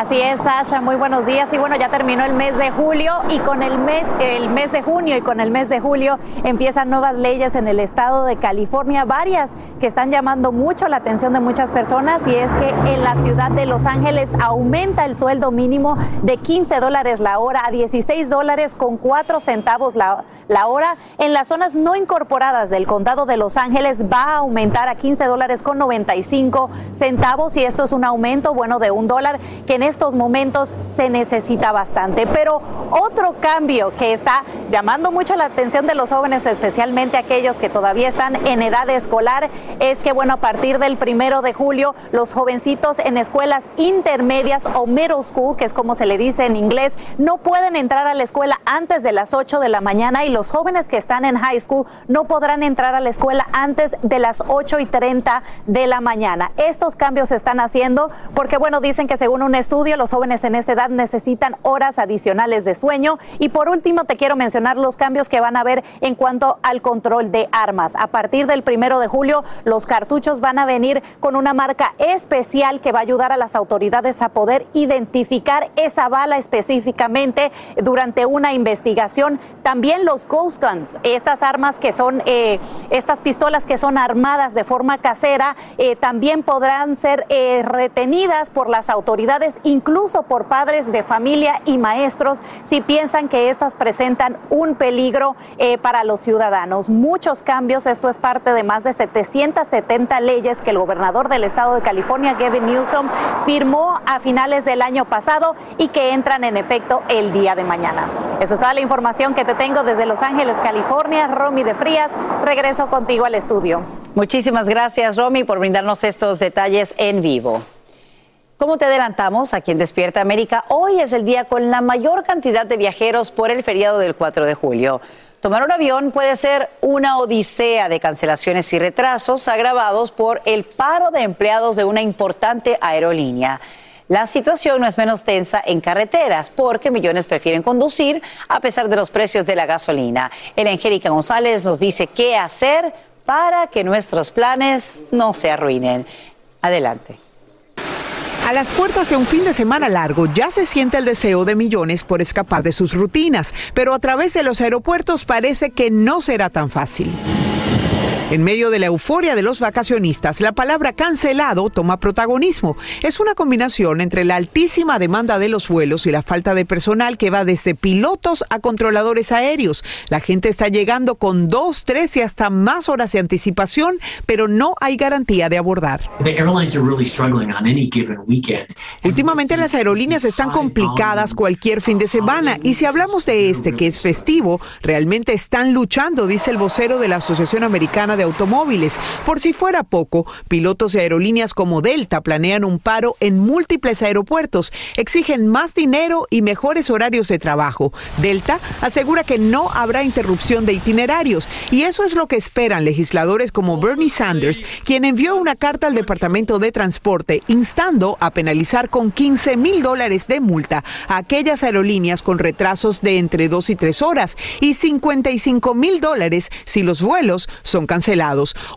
Así es, Sasha, muy buenos días. Y bueno, ya terminó el mes de julio y con el mes, el mes de junio y con el mes de julio empiezan nuevas leyes en el estado de California, varias que están llamando mucho la atención de muchas personas y es que en la ciudad de Los Ángeles aumenta el sueldo mínimo de 15 dólares la hora a 16 dólares con 4 centavos la, la hora. En las zonas no incorporadas del condado de Los Ángeles va a aumentar a 15 dólares con 95 centavos y esto es un aumento, bueno, de un dólar que en estos momentos se necesita bastante. Pero otro cambio que está llamando mucho la atención de los jóvenes, especialmente aquellos que todavía están en edad escolar, es que, bueno, a partir del primero de julio, los jovencitos en escuelas intermedias o middle school, que es como se le dice en inglés, no pueden entrar a la escuela antes de las 8 de la mañana y los jóvenes que están en high school no podrán entrar a la escuela antes de las 8 y 30 de la mañana. Estos cambios se están haciendo porque, bueno, dicen que según un estudio, los jóvenes en esa edad necesitan horas adicionales de sueño. Y por último, te quiero mencionar los cambios que van a haber en cuanto al control de armas. A partir del primero de julio, los cartuchos van a venir con una marca especial que va a ayudar a las autoridades a poder identificar esa bala específicamente durante una investigación. También los Ghost Guns, estas armas que son, eh, estas pistolas que son armadas de forma casera, eh, también podrán ser eh, retenidas por las autoridades, incluso por padres de familia y maestros, si piensan que estas presentan un peligro eh, para los ciudadanos. Muchos cambios, esto es parte de más de 770 leyes que el gobernador del estado de California, Gavin Newsom, firmó a finales del año pasado y que entran en efecto el día de mañana. Esa es toda la información que te tengo desde Los Ángeles, California. Romy de Frías, regreso contigo al estudio. Muchísimas gracias, Romy, por brindarnos estos detalles en vivo. Como te adelantamos, aquí en Despierta América, hoy es el día con la mayor cantidad de viajeros por el feriado del 4 de julio. Tomar un avión puede ser una odisea de cancelaciones y retrasos agravados por el paro de empleados de una importante aerolínea. La situación no es menos tensa en carreteras porque millones prefieren conducir a pesar de los precios de la gasolina. El Angélica González nos dice qué hacer para que nuestros planes no se arruinen. Adelante. A las puertas de un fin de semana largo ya se siente el deseo de millones por escapar de sus rutinas, pero a través de los aeropuertos parece que no será tan fácil. En medio de la euforia de los vacacionistas, la palabra cancelado toma protagonismo. Es una combinación entre la altísima demanda de los vuelos y la falta de personal que va desde pilotos a controladores aéreos. La gente está llegando con dos, tres y hasta más horas de anticipación, pero no hay garantía de abordar. Últimamente las aerolíneas están complicadas cualquier fin de semana y si hablamos de este que es festivo, realmente están luchando, dice el vocero de la Asociación Americana de Automóviles. Por si fuera poco, pilotos de aerolíneas como Delta planean un paro en múltiples aeropuertos, exigen más dinero y mejores horarios de trabajo. Delta asegura que no habrá interrupción de itinerarios y eso es lo que esperan legisladores como Bernie Sanders, quien envió una carta al Departamento de Transporte instando a penalizar con 15 mil dólares de multa a aquellas aerolíneas con retrasos de entre dos y tres horas y 55 mil dólares si los vuelos son cancelados.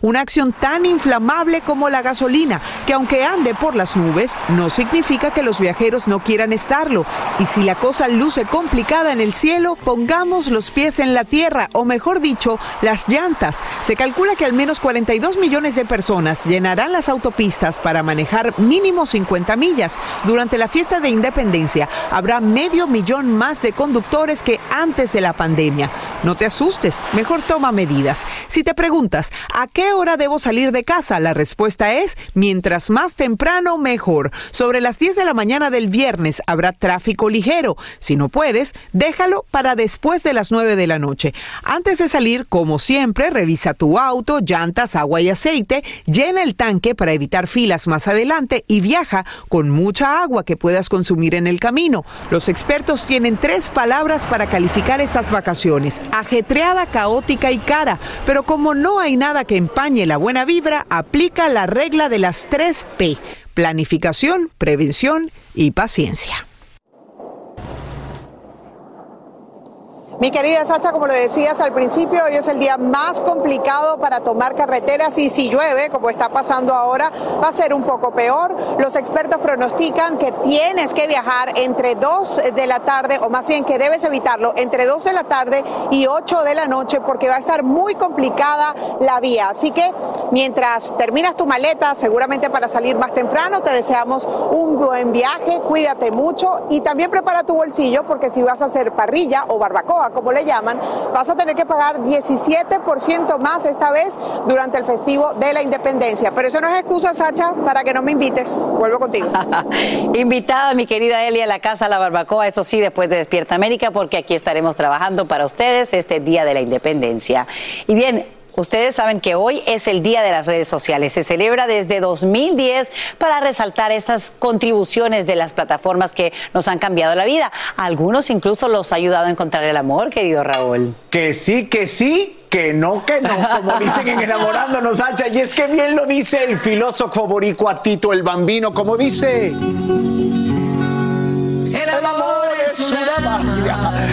Una acción tan inflamable como la gasolina, que aunque ande por las nubes, no significa que los viajeros no quieran estarlo. Y si la cosa luce complicada en el cielo, pongamos los pies en la tierra, o mejor dicho, las llantas. Se calcula que al menos 42 millones de personas llenarán las autopistas para manejar mínimo 50 millas. Durante la fiesta de independencia habrá medio millón más de conductores que antes de la pandemia. No te asustes, mejor toma medidas. Si te preguntas, ¿a qué hora debo salir de casa? La respuesta es, mientras más temprano, mejor. Sobre las 10 de la mañana del viernes habrá tráfico ligero. Si no puedes, déjalo para después de las 9 de la noche. Antes de salir, como siempre, revisa tu auto, llantas, agua y aceite, llena el tanque para evitar filas más adelante y viaja con mucha agua que puedas consumir en el camino. Los expertos tienen tres palabras para calificar estas vacaciones. Ajetreada, caótica y cara. Pero como no hay nada que empañe la buena vibra, aplica la regla de las tres P. Planificación, prevención y paciencia. Mi querida Sacha, como lo decías al principio, hoy es el día más complicado para tomar carreteras y si llueve, como está pasando ahora, va a ser un poco peor. Los expertos pronostican que tienes que viajar entre 2 de la tarde, o más bien que debes evitarlo, entre 2 de la tarde y 8 de la noche, porque va a estar muy complicada la vía. Así que mientras terminas tu maleta, seguramente para salir más temprano, te deseamos un buen viaje, cuídate mucho y también prepara tu bolsillo, porque si vas a hacer parrilla o barbacoa, como le llaman, vas a tener que pagar 17% más esta vez durante el festivo de la independencia. Pero eso no es excusa, Sacha, para que no me invites. Vuelvo contigo. Invitada, mi querida Eli, a la casa La Barbacoa, eso sí, después de Despierta América, porque aquí estaremos trabajando para ustedes este Día de la Independencia. Y bien, Ustedes saben que hoy es el Día de las Redes Sociales. Se celebra desde 2010 para resaltar estas contribuciones de las plataformas que nos han cambiado la vida. algunos incluso los ha ayudado a encontrar el amor, querido Raúl. Que sí, que sí, que no, que no, como dicen en Enamorándonos, Hacha. Y es que bien lo dice el filósofo boricua Tito el Bambino, como dice... El amor es una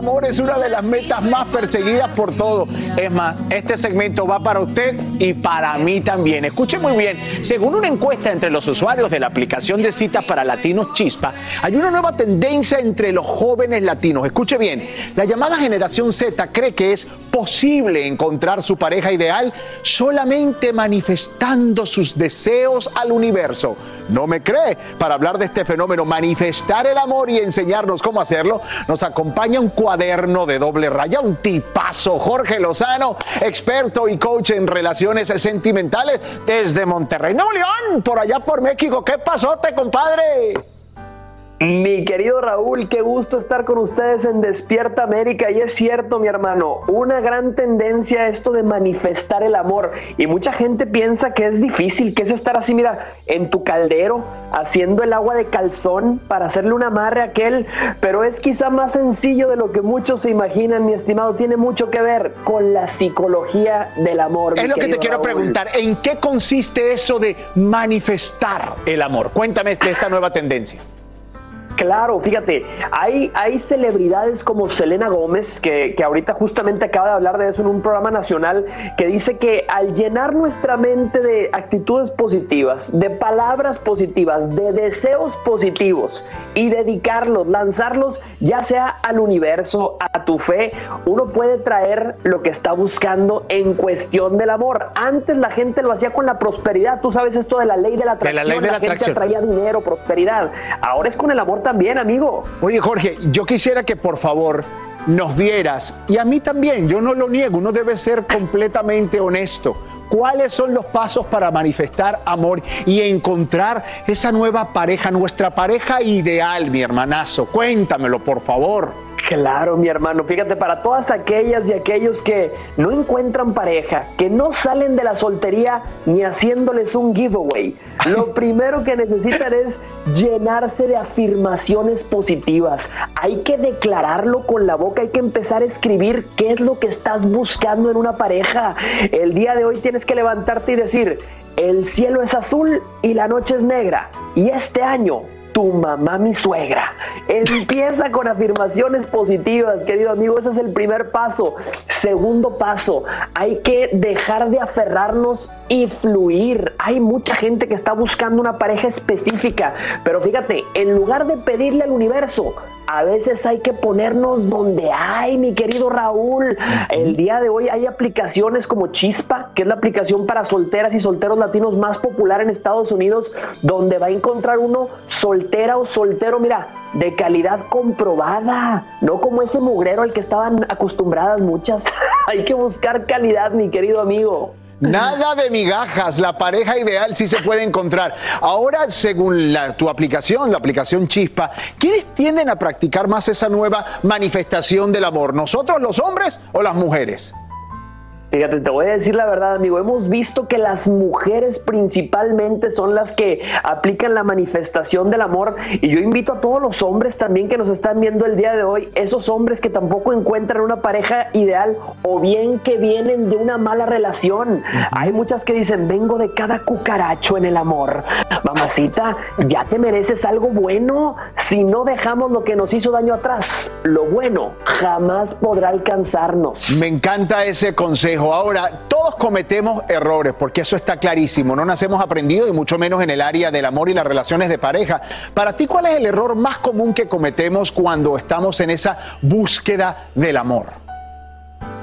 amor es una de las metas más perseguidas por todos. Es más, este segmento va para usted y para mí también. Escuche muy bien, según una encuesta entre los usuarios de la aplicación de citas para latinos Chispa, hay una nueva tendencia entre los jóvenes latinos. Escuche bien, la llamada generación Z cree que es posible encontrar su pareja ideal solamente manifestando sus deseos al universo. ¿No me cree? Para hablar de este fenómeno, manifestar el amor y enseñarnos cómo hacerlo, nos acompaña un cuaderno de doble raya, un tipazo, Jorge Lozano, experto y coach en relaciones sentimentales desde Monterrey, Nuevo León, por allá por México. ¿Qué pasote, compadre? Mi querido Raúl, qué gusto estar con ustedes en Despierta América. Y es cierto, mi hermano, una gran tendencia esto de manifestar el amor. Y mucha gente piensa que es difícil, que es estar así, mira, en tu caldero, haciendo el agua de calzón para hacerle un amarre a aquel. Pero es quizá más sencillo de lo que muchos se imaginan, mi estimado. Tiene mucho que ver con la psicología del amor. Es lo que te quiero preguntar. ¿En qué consiste eso de manifestar el amor? Cuéntame de esta nueva tendencia. Claro, fíjate, hay, hay celebridades como Selena Gómez, que, que, ahorita justamente acaba de hablar de eso en un programa nacional, que dice que al llenar nuestra mente de actitudes positivas, de palabras positivas, de deseos positivos y dedicarlos, lanzarlos ya sea al universo, a tu fe, uno puede traer lo que está buscando en cuestión del amor. Antes la gente lo hacía con la prosperidad, tú sabes esto de la ley de la atracción, la, ley de la, la gente atracción. atraía dinero, prosperidad. Ahora es con el amor también, Oye, Jorge, yo quisiera que por favor nos dieras, y a mí también, yo no lo niego, uno debe ser completamente honesto. ¿Cuáles son los pasos para manifestar amor y encontrar esa nueva pareja, nuestra pareja ideal, mi hermanazo? Cuéntamelo, por favor. Claro, mi hermano. Fíjate, para todas aquellas y aquellos que no encuentran pareja, que no salen de la soltería ni haciéndoles un giveaway, lo primero que necesitan es llenarse de afirmaciones positivas. Hay que declararlo con la boca, hay que empezar a escribir qué es lo que estás buscando en una pareja. El día de hoy tienes que levantarte y decir, el cielo es azul y la noche es negra. Y este año tu mamá, mi suegra. Empieza con afirmaciones positivas, querido amigo. Ese es el primer paso. Segundo paso, hay que dejar de aferrarnos y fluir. Hay mucha gente que está buscando una pareja específica, pero fíjate, en lugar de pedirle al universo, a veces hay que ponernos donde hay, mi querido Raúl. El día de hoy hay aplicaciones como Chispa, que es la aplicación para solteras y solteros latinos más popular en Estados Unidos, donde va a encontrar uno soltera o soltero, mira, de calidad comprobada, no como ese mugrero al que estaban acostumbradas muchas. hay que buscar calidad, mi querido amigo. Nada de migajas, la pareja ideal sí se puede encontrar. Ahora, según la, tu aplicación, la aplicación Chispa, ¿quiénes tienden a practicar más esa nueva manifestación del amor? ¿Nosotros los hombres o las mujeres? Fíjate, te voy a decir la verdad, amigo. Hemos visto que las mujeres principalmente son las que aplican la manifestación del amor. Y yo invito a todos los hombres también que nos están viendo el día de hoy, esos hombres que tampoco encuentran una pareja ideal o bien que vienen de una mala relación. Hay muchas que dicen, vengo de cada cucaracho en el amor. Mamacita, ya te mereces algo bueno. Si no dejamos lo que nos hizo daño atrás, lo bueno jamás podrá alcanzarnos. Me encanta ese consejo. Ahora, todos cometemos errores, porque eso está clarísimo. No nacemos aprendidos y mucho menos en el área del amor y las relaciones de pareja. Para ti, ¿cuál es el error más común que cometemos cuando estamos en esa búsqueda del amor?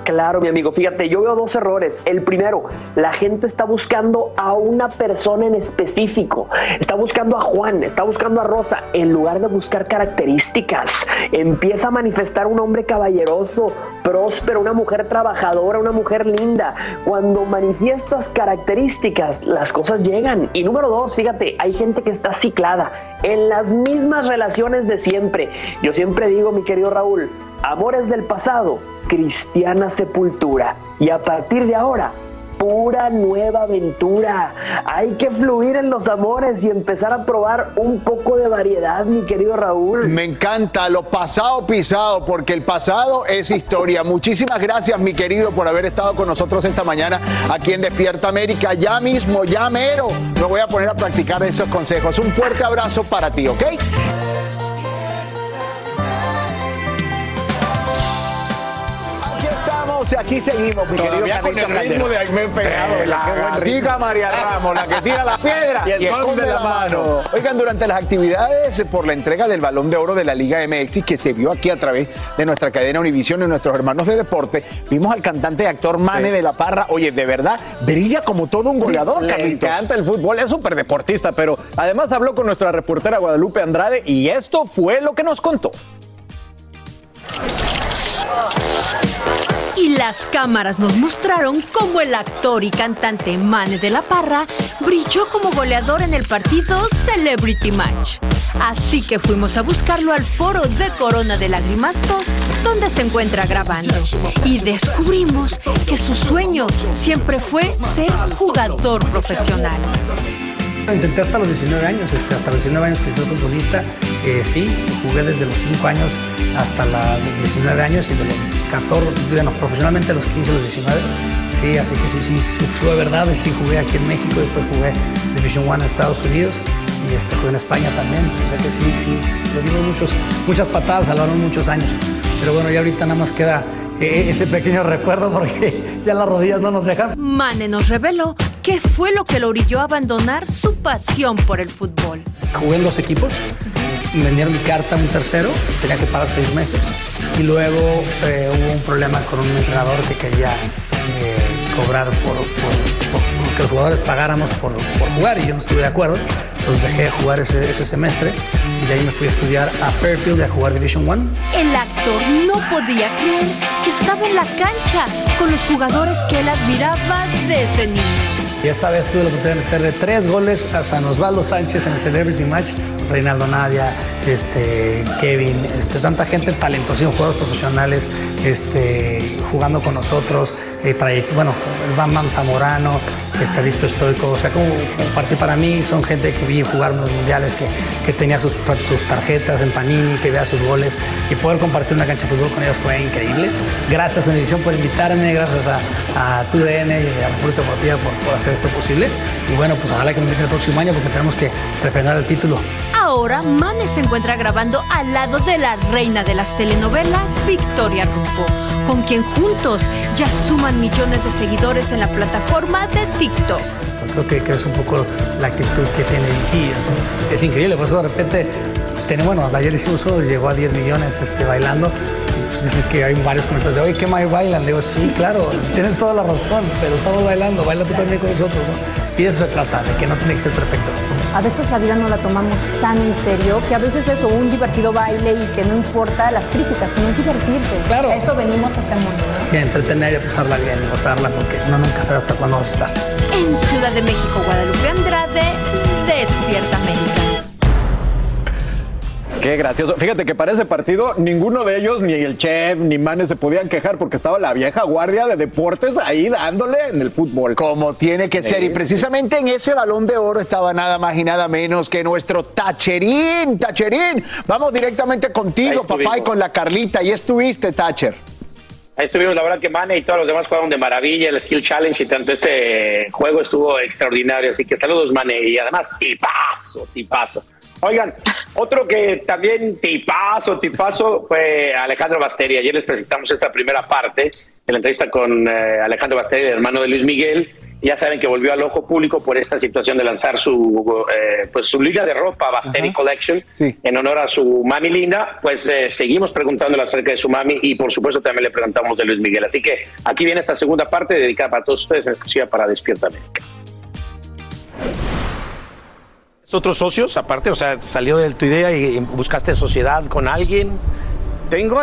Claro, mi amigo, fíjate, yo veo dos errores. El primero, la gente está buscando a una persona en específico. Está buscando a Juan, está buscando a Rosa, en lugar de buscar características. Empieza a manifestar un hombre caballeroso, próspero, una mujer trabajadora, una mujer linda. Cuando manifiestas características, las cosas llegan. Y número dos, fíjate, hay gente que está ciclada en las mismas relaciones de siempre. Yo siempre digo, mi querido Raúl, amores del pasado cristiana sepultura. Y a partir de ahora, pura nueva aventura. Hay que fluir en los amores y empezar a probar un poco de variedad, mi querido Raúl. Me encanta lo pasado pisado, porque el pasado es historia. Muchísimas gracias, mi querido, por haber estado con nosotros esta mañana aquí en Despierta América. Ya mismo, ya mero, me voy a poner a practicar esos consejos. Un fuerte abrazo para ti, ¿ok? Aquí seguimos, mi querido con el ritmo de Aime Pegado. La diga María Ramos, la que tira la piedra y, esconde la mano. Oigan, durante las actividades por la entrega del Balón de Oro de la Liga MX, que se vio aquí a través de nuestra cadena Univisión y nuestros hermanos de deporte, vimos al cantante y actor Mane de la Parra. Oye, de verdad, brilla como todo un goleador, Le encanta el fútbol, es súper deportista, pero además habló con nuestra reportera Guadalupe Andrade y esto fue lo que nos contó y las cámaras nos mostraron cómo el actor y cantante Mane de la Parra brilló como goleador en el partido Celebrity Match. Así que fuimos a buscarlo al foro de Corona de Lágrimas 2, donde se encuentra grabando. Y descubrimos que su sueño siempre fue ser jugador profesional. Intenté hasta los 19 años, este, hasta los 19 años que soy futbolista, eh, sí, jugué desde los 5 años hasta los 19 años y de los 14, bueno, profesionalmente los 15 a los 19. Sí, así que sí, sí, sí, fue verdad, sí jugué aquí en México, después jugué Division One en Estados Unidos y este, jugué en España también, o sea que sí, sí, le dimos muchos, muchas patadas, salvaron muchos años, pero bueno, ya ahorita nada más queda eh, ese pequeño recuerdo porque ya las rodillas no nos dejan. Mane nos reveló qué fue lo que lo orilló a abandonar su pasión por el fútbol. Jugué en dos equipos, vendieron mi carta a un tercero, tenía que pagar seis meses y luego eh, hubo un problema con un entrenador que quería eh, cobrar por, que los jugadores pagáramos por, jugar y yo no estuve de acuerdo. Entonces dejé de jugar ese, ese semestre y de ahí me fui a estudiar a Fairfield y a jugar Division One. El actor no podía creer que estaba en la cancha con los jugadores que él admiraba desde niño. Y esta vez tuve la oportunidad de meterle tres goles a San Osvaldo Sánchez en el Celebrity Match. Reinaldo Navia, este, Kevin, este, tanta gente talentosísima, jugadores profesionales, este, jugando con nosotros, eh, bueno, el Bam Bam Zamorano, este, listo estoico, o sea, como, parte para mí son gente que vi jugar en los mundiales, que, que tenía sus, sus, tarjetas en Panini, que veía sus goles y poder compartir una cancha de fútbol con ellos fue increíble. Gracias a Univisión por invitarme, gracias a, a TUDN y a República Deportiva por, por hacer esto posible. Y bueno, pues ojalá que me inviten el próximo año porque tenemos que refrendar el título. Ahora, Mane se encuentra grabando al lado de la reina de las telenovelas, Victoria Rufo, con quien juntos ya suman millones de seguidores en la plataforma de TikTok. Creo que, es un poco la actitud que tiene Vicky, es, increíble, por eso de repente, bueno, ayer hicimos llegó a 10 millones este, bailando, pues dice que hay varios comentarios de, oye, ¿qué más bailan? Le digo, sí, claro, tienes toda la razón, pero estamos bailando, baila tú también con nosotros, ¿no? Y de eso se trata, de que no tiene que ser perfecto. A veces la vida no la tomamos tan en serio que a veces eso, un divertido baile y que no importa las críticas, sino es divertirte. Claro. A eso venimos a este mundo. ¿no? Y entretener y pasarla bien y gozarla porque uno nunca sabe hasta cuándo vas a estar. En Ciudad de México, Guadalupe Andrade, Despierta América. Qué gracioso. Fíjate que para ese partido ninguno de ellos, ni el chef, ni Manes se podían quejar porque estaba la vieja guardia de deportes ahí dándole en el fútbol. Como tiene que ser. Y precisamente en ese balón de oro estaba nada más y nada menos que nuestro Tacherín. Tacherín, vamos directamente contigo, papá, y con la Carlita. Y estuviste, Tacher. Ahí estuvimos, la verdad que Mane y todos los demás jugaron de maravilla, el Skill Challenge y tanto este juego estuvo extraordinario, así que saludos Mane y además tipazo, tipazo. Oigan, otro que también tipazo, tipazo fue Alejandro Basteri. Ayer les presentamos esta primera parte de la entrevista con eh, Alejandro Basteri, el hermano de Luis Miguel. Ya saben que volvió al ojo público por esta situación de lanzar su eh, pues su línea de ropa Basteri Collection en honor a su mami linda. Pues eh, seguimos preguntándole acerca de su mami y por supuesto también le preguntamos de Luis Miguel. Así que aquí viene esta segunda parte dedicada para todos ustedes en exclusiva para Despierta América. Otros socios aparte? O sea, salió de tu idea y buscaste sociedad con alguien. Tengo,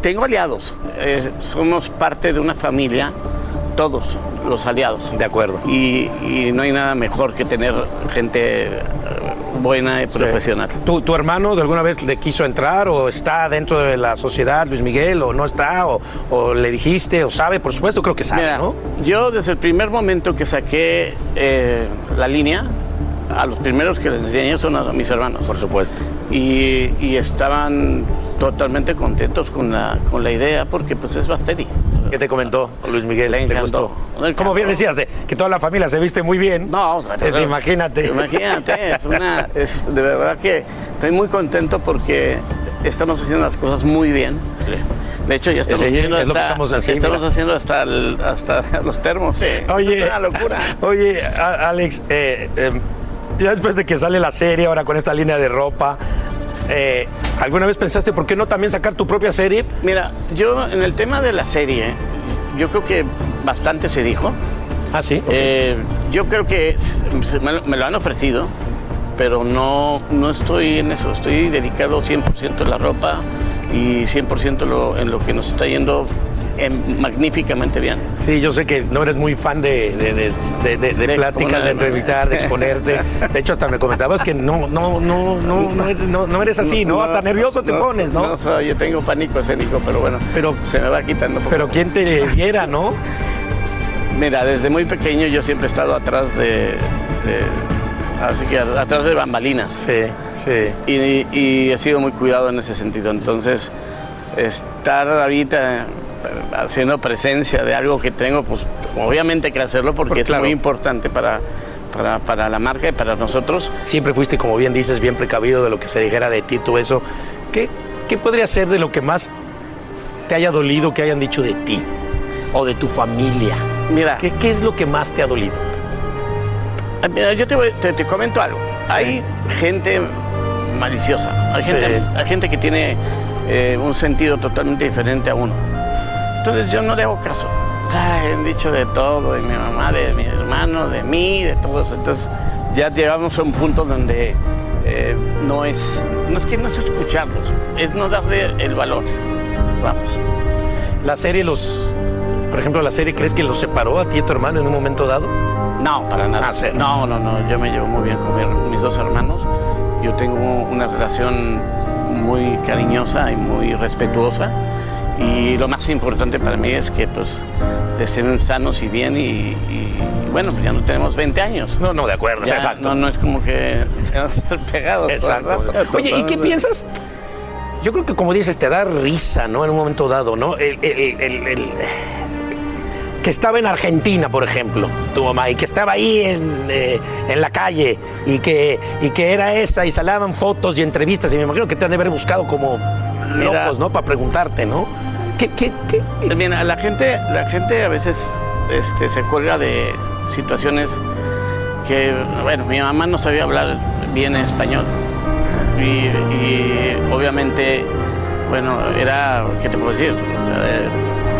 tengo aliados. Eh, somos parte de una familia, todos los aliados. De acuerdo. Y, no hay nada mejor que tener gente eh, buena y profesional. ¿Tu, ¿Tu, hermano de alguna vez le quiso entrar o está dentro de la sociedad, Luis Miguel, o no está, o, le dijiste, o sabe? Por supuesto, creo que sabe, ¿no? Yo desde el primer momento que saqué eh, la línea, a los primeros que les enseñé son a mis hermanos. Por supuesto. Y, estaban totalmente contentos con la, con la idea porque pues es Basteri. ¿Qué te comentó Luis Miguel? Le encantó. Como bien decías, de, que toda la familia se viste muy bien. No, es, imagínate. Imagínate, es una, es, de verdad que estoy muy contento porque estamos haciendo las cosas muy bien. De hecho, ya estamos, haciendo, hasta, estamos, estamos haciendo hasta, hasta los termos. Oye, es una locura. Oye, Alex, eh, em, ya después de que sale la serie, ahora con esta línea de ropa, eh, ¿alguna vez pensaste por qué no también sacar tu propia serie? Mira, yo en el tema de la serie, yo creo que bastante se dijo. Ah, sí. Eh, yo creo que me, lo han ofrecido, pero no, no estoy en eso. Estoy dedicado 100% a la ropa y 100% en lo que nos está yendo magníficamente bien. Sí, yo sé que no eres muy fan de, de, pláticas, de entrevistar, de exponerte. De hecho, hasta me comentabas que no, no, no, no, no, eres, así, ¿no? Hasta nervioso te pones, ¿no? No, yo tengo pánico escénico, pero bueno, pero, se me va quitando. Pero ¿quién te viera, no? Mira, desde muy pequeño yo siempre he estado atrás de, así que atrás de bambalinas. Sí, sí. Y, y, he sido muy cuidado en ese sentido. Entonces, estar ahorita haciendo presencia de algo que tengo, pues obviamente hay que hacerlo porque es muy importante para, para, la marca y para nosotros. Siempre fuiste, como bien dices, bien precavido de lo que se dijera de ti, todo eso. ¿Qué, qué podría ser de lo que más te haya dolido que hayan dicho de ti o de tu familia? Mira. ¿Qué, qué es lo que más te ha dolido? Ah, mira, yo te, te, comento algo. Hay gente maliciosa, hay gente, hay gente que tiene eh, un sentido totalmente diferente a uno. Entonces yo no le hago caso. han dicho de todo, de mi mamá, de mi hermano, de mí, de todos. Entonces ya llegamos a un punto donde eh, no es, no es que no es escucharlos, es no darle el valor. Vamos. La serie los, por ejemplo, la serie, ¿crees que los separó a ti y a tu hermano en un momento dado? No, para nada. Ah, no, no, no. Yo me llevo muy bien con mis dos hermanos. Yo tengo una relación muy cariñosa y muy respetuosa y lo más importante para mí es que pues estén sanos y bien y, bueno, pues ya no tenemos 20 años. No, no, de acuerdo, exacto. No, no es como que tenemos que ser pegados. Exacto. Oye, ¿y qué piensas? Yo creo que como dices, te da risa, ¿no? En un momento dado, ¿no? El, que estaba en Argentina, por ejemplo, tu mamá, y que estaba ahí en, eh, en la calle, y que, y que era esa, y salían fotos y entrevistas, y me imagino que te han de haber buscado como locos, ¿no? Para preguntarte, ¿no? ¿Qué, qué, qué? la gente, la gente a veces este, se cuelga de situaciones que, bueno, mi mamá no sabía hablar bien español. Y, obviamente, bueno, era, ¿qué te puedo decir? Eh,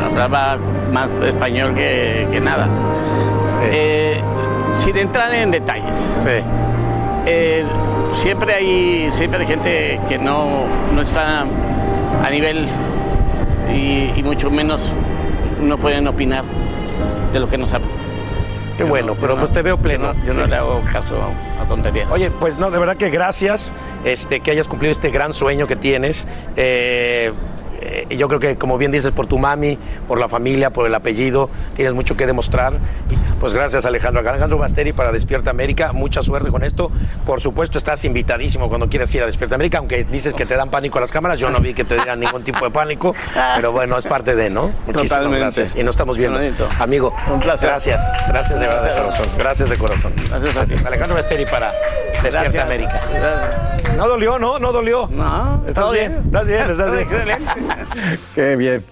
hablaba más español que, nada. Eh, sin entrar en detalles. Sí. Eh, siempre hay, siempre hay gente que no, no está a nivel y, mucho menos no pueden opinar de lo que no saben. Qué bueno, pero pues te veo pleno. Yo no le hago caso a tonterías. Oye, pues no, de verdad que gracias este, que hayas cumplido este gran sueño que tienes. Eh, eh, yo creo que, como bien dices, por tu mami, por la familia, por el apellido, tienes mucho que demostrar. Pues gracias, Alejandro. Alejandro Basteri para Despierta América. Mucha suerte con esto. Por supuesto, estás invitadísimo cuando quieras ir a Despierta América, aunque dices que te dan pánico a las cámaras. Yo no vi que te dieran ningún tipo de pánico, pero bueno, es parte de, ¿no? Muchísimas Totalmente. gracias. Y nos estamos viendo. Bonito. Amigo, Un placer. Gracias. Gracias de verdad de corazón. Gracias de corazón. Gracias, gracias. Alejandro Basteri para Despierta Gracias. América. No dolió, ¿no? No dolió. No, ¿Estás bien? bien. ¿Estás bien? ¿Estás bien? Qué bien.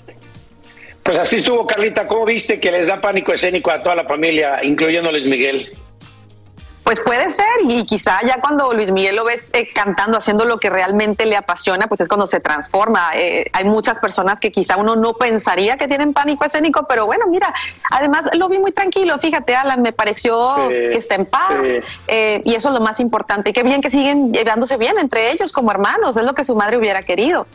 Pues así estuvo, Carlita. ¿Cómo viste que les da pánico escénico a toda la familia, incluyendo Luis Miguel? Pues puede ser, y quizá ya cuando Luis Miguel lo ves eh, cantando, haciendo lo que realmente le apasiona, pues es cuando se transforma. Eh, hay muchas personas que quizá uno no pensaría que tienen pánico escénico, pero bueno, mira, además lo vi muy tranquilo, fíjate, Alan, me pareció Sí, que está en paz, sí. eh, y eso es lo más importante. Y qué bien que siguen llevándose bien entre ellos como hermanos, es lo que su madre hubiera querido.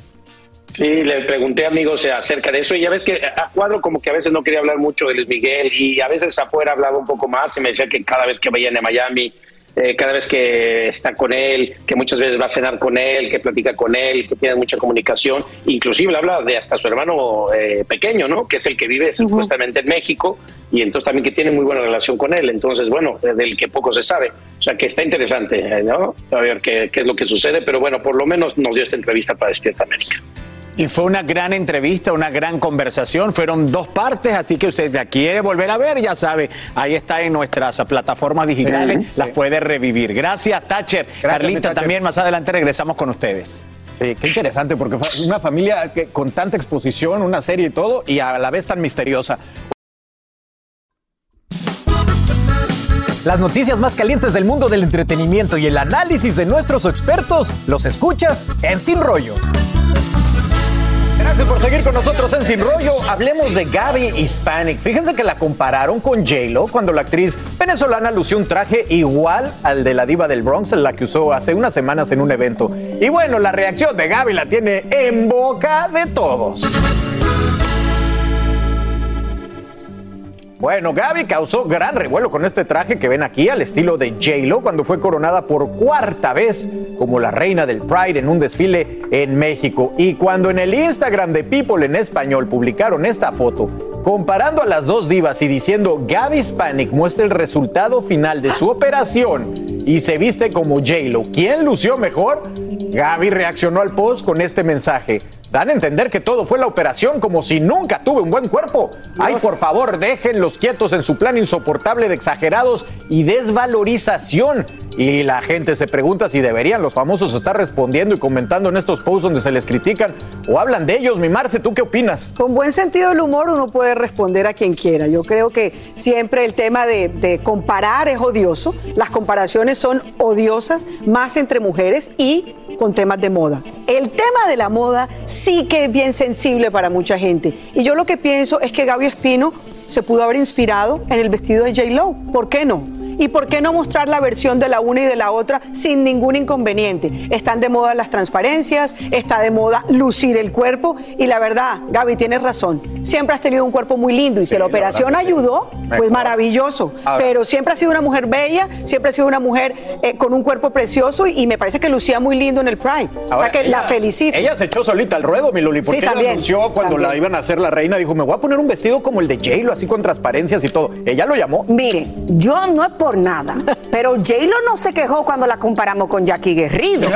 Sí, le pregunté amigos acerca de eso y ya ves que a Cuadro como que a veces no quería hablar mucho de Luis Miguel y a veces afuera hablaba un poco más y me decía que cada vez que vayan a Miami, eh, cada vez que está con él, que muchas veces va a cenar con él, que platica con él, que tiene mucha comunicación, inclusive habla de hasta su hermano eh, pequeño, ¿no? Que es el que vive supuestamente en México y entonces también que tiene muy buena relación con él, entonces bueno, eh, del que poco se sabe, o sea que está interesante, eh, ¿no? A ver qué, qué es lo que sucede, pero bueno, por lo menos nos dio esta entrevista para Despierta América. Y fue una gran entrevista, una gran conversación. Fueron dos partes, así que usted la quiere volver a ver, ya sabe, ahí está en nuestras plataformas digitales, Sí, las sí. puede revivir. Gracias, Thatcher. Carlita, Thatcher. también más adelante regresamos con ustedes. Sí, qué interesante, porque fue una familia que, con tanta exposición, una serie y todo, y a la vez tan misteriosa. Las noticias más calientes del mundo del entretenimiento y el análisis de nuestros expertos los escuchas en Sin Rollo. Gracias por seguir con nosotros en Sin Rollo. Hablemos de Gaby Hispanic. Fíjense que la compararon con J-Lo cuando la actriz venezolana lució un traje igual al de la diva del Bronx, la que usó hace unas semanas en un evento. Y bueno, la reacción de Gaby la tiene en boca de todos. Bueno, Gaby causó gran revuelo con este traje que ven aquí al estilo de J-Lo cuando fue coronada por cuarta vez como la reina del Pride en un desfile en México. Y cuando en el Instagram de People en español publicaron esta foto, comparando a las dos divas y diciendo Gaby Hispanic muestra el resultado final de su operación y se viste como J-Lo, ¿quién lució mejor? Gaby reaccionó al post con este mensaje. Dan a entender que todo fue la operación como si nunca tuve un buen cuerpo. Ay, por favor, déjenlos quietos en su plan insoportable de exagerados y desvalorización. Y la gente se pregunta si deberían los famosos estar respondiendo y comentando en estos posts donde se les critican o hablan de ellos. Mi Marce, ¿tú qué opinas? Con buen sentido del humor uno puede responder a quien quiera. Yo creo que siempre el tema de, de comparar es odioso. Las comparaciones son odiosas, más entre mujeres y con temas de moda. El tema de la moda sí que es bien sensible para mucha gente. Y yo lo que pienso es que Gaby Espino se pudo haber inspirado en el vestido de J-Lo. ¿Por qué no? ¿Y por qué no mostrar la versión de la una y de la otra sin ningún inconveniente? Están de moda las transparencias, está de moda lucir el cuerpo y la verdad, Gaby, tienes razón. Siempre has tenido un cuerpo muy lindo y si la operación ayudó, pues maravilloso. Ahora- Pero siempre ha sido una mujer bella, siempre ha sido una mujer eh, con un cuerpo precioso y, y me parece que lucía muy lindo en el Pride. o sea que la felicito. Ella se echó solita al ruedo, mi Luli, porque Sí, ella anunció cuando también. la iban a hacer la reina, dijo, me voy a poner un vestido como el de J-Lo, así con transparencias y todo. Ella lo llamó. Miren, yo no por nada, pero J-Lo no se quejó cuando la comparamos con Jackie Guerrido.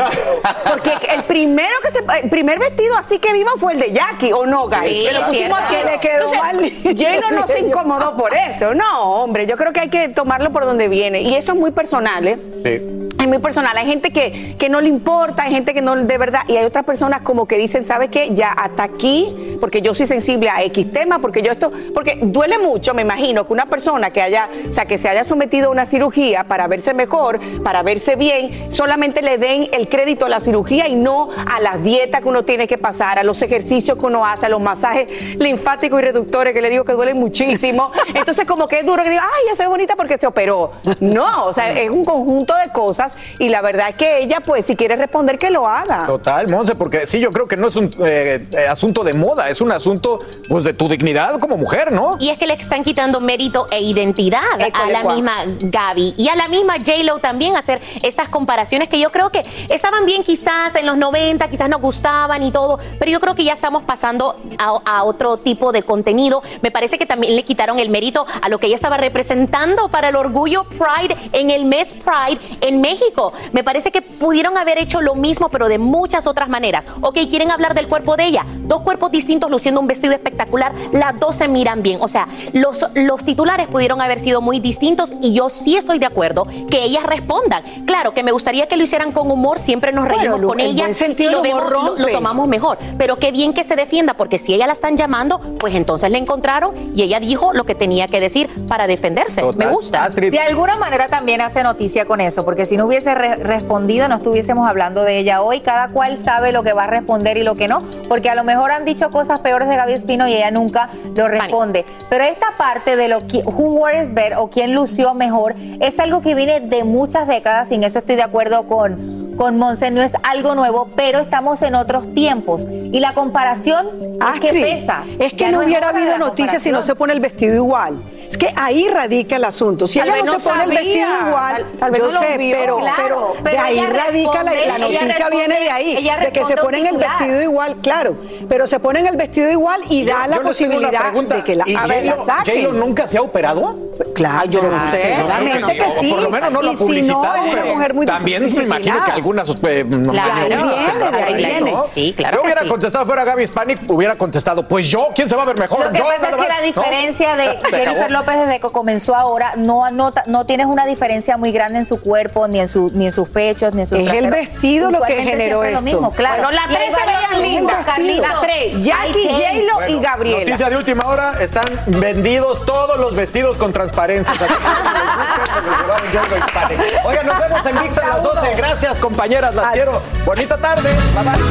Porque el primero que se, el primer vestido así que vimos fue el de Jackie, ¿o no, guys? Sí, que lo pusimos aquí. Le quedó Entonces, mal. J-Lo no se incomodó por eso. No, hombre, yo creo que hay que tomarlo por donde viene. Y eso es muy personal, ¿eh? Sí. Es muy personal. Hay gente que, que no le importa, hay gente que no de verdad, y hay otras personas como que dicen, ¿sabe qué? Ya hasta aquí, porque yo soy sensible a X tema, porque yo esto, porque duele mucho, me imagino, que una persona que haya, o sea, que se haya sometido a una cirugía para verse mejor, para verse bien, solamente le den el crédito a la cirugía y no a las dietas que uno tiene que pasar, a los ejercicios que uno hace, a los masajes linfáticos y reductores que le digo que duelen muchísimo. Entonces como que es duro que diga, ay, ya se ve bonita porque se operó. No, o sea, es un conjunto de cosas y la verdad es que ella, pues, si quiere responder, que lo haga. Total, Monse, porque sí, yo creo que no es un eh, eh, asunto de moda, es un asunto, pues, de tu dignidad como mujer, ¿no? Y es que le están quitando mérito e identidad a la misma Gaby y a la misma J-Lo también hacer estas comparaciones que yo creo que estaban bien quizás en los 90, quizás nos gustaban y todo, pero yo creo que ya estamos pasando a, otro tipo de contenido. Me parece que también le quitaron el mérito a lo que ella estaba representando para el orgullo Pride en el mes Pride en México. Me parece que pudieron haber hecho lo mismo, pero de muchas otras maneras. Ok, quieren hablar del cuerpo de ella. Dos cuerpos distintos luciendo un vestido espectacular. Las dos se miran bien. O sea, los, los titulares pudieron haber sido muy distintos y yo sí estoy de acuerdo que ellas respondan. Claro, que me gustaría que lo hicieran con humor. Siempre nos reímos Bueno, con el ellas buen sentido y lo, vemos, lo- tomamos mejor. Pero qué bien que se defienda, porque si ella la están llamando, pues entonces la encontraron y ella dijo lo que tenía que decir para defenderse. Me gusta. De alguna manera también hace noticia con eso, porque si no hubiese re- respondido, no estuviésemos hablando de ella hoy. Cada cual sabe lo que va a responder y lo que no, porque a lo mejor han dicho cosas peores de Gaby Espino y ella nunca lo responde. Pero esta parte de lo que who wears better o quién lució mejor es algo que viene de muchas décadas, y en eso estoy de acuerdo con con Monse no es algo nuevo, pero estamos en otros tiempos y la comparación es que pesa. Es que Ya no hubiera habido noticias si no se pone el vestido igual. Es que ahí radica el asunto. Si Tal ella no, no se pone el vestido igual, tal- tal vez yo no lo sé, vio. pero, Claro, pero, de pero ahí radica la, responde, la ella noticia responde- viene de ahí, de que se ponen el vestido igual, claro, pero se ponen el vestido igual y da la posibilidad pregunta. de que la, ¿Y a ver, la saquen. Nunca se ha operado? Claro, yo no sé. Seguramente que sí. Por lo menos no lo ha publicitado. pero También me imagino que algunas eh, no maniobras viene, ahí viene. ¿no? Sí, claro Yo hubiera sí. contestado fuera Gaby Hispanic, hubiera contestado, pues yo, ¿quién se va a ver mejor? Lo que yo, pasa es que la diferencia de Jennifer. López desde que comenzó ahora no, no, no tienes una diferencia muy grande en su cuerpo, ni en, su, ni en sus pechos, ni en sus Es el vestido lo que generó esto. Lo mismo, claro. Bueno, las tres se veían lindas, las tres, Jackie, J-Lo y Bueno, Gabriela. Noticia de última hora, están vendidos todos los vestidos con transparencia. Oigan, nos vemos en Mix a las 12. Gracias, compañeras, las quiero. Bonita tarde. Bye bye.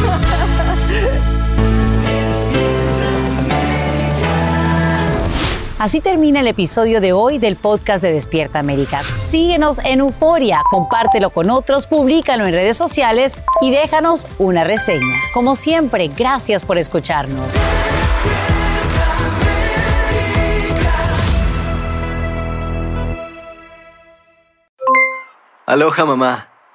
Así termina el episodio de hoy del podcast de Despierta América. Síguenos en Euforia, compártelo con otros, públicalo en redes sociales y déjanos una reseña. Como siempre, gracias por escucharnos. Aloha mamá,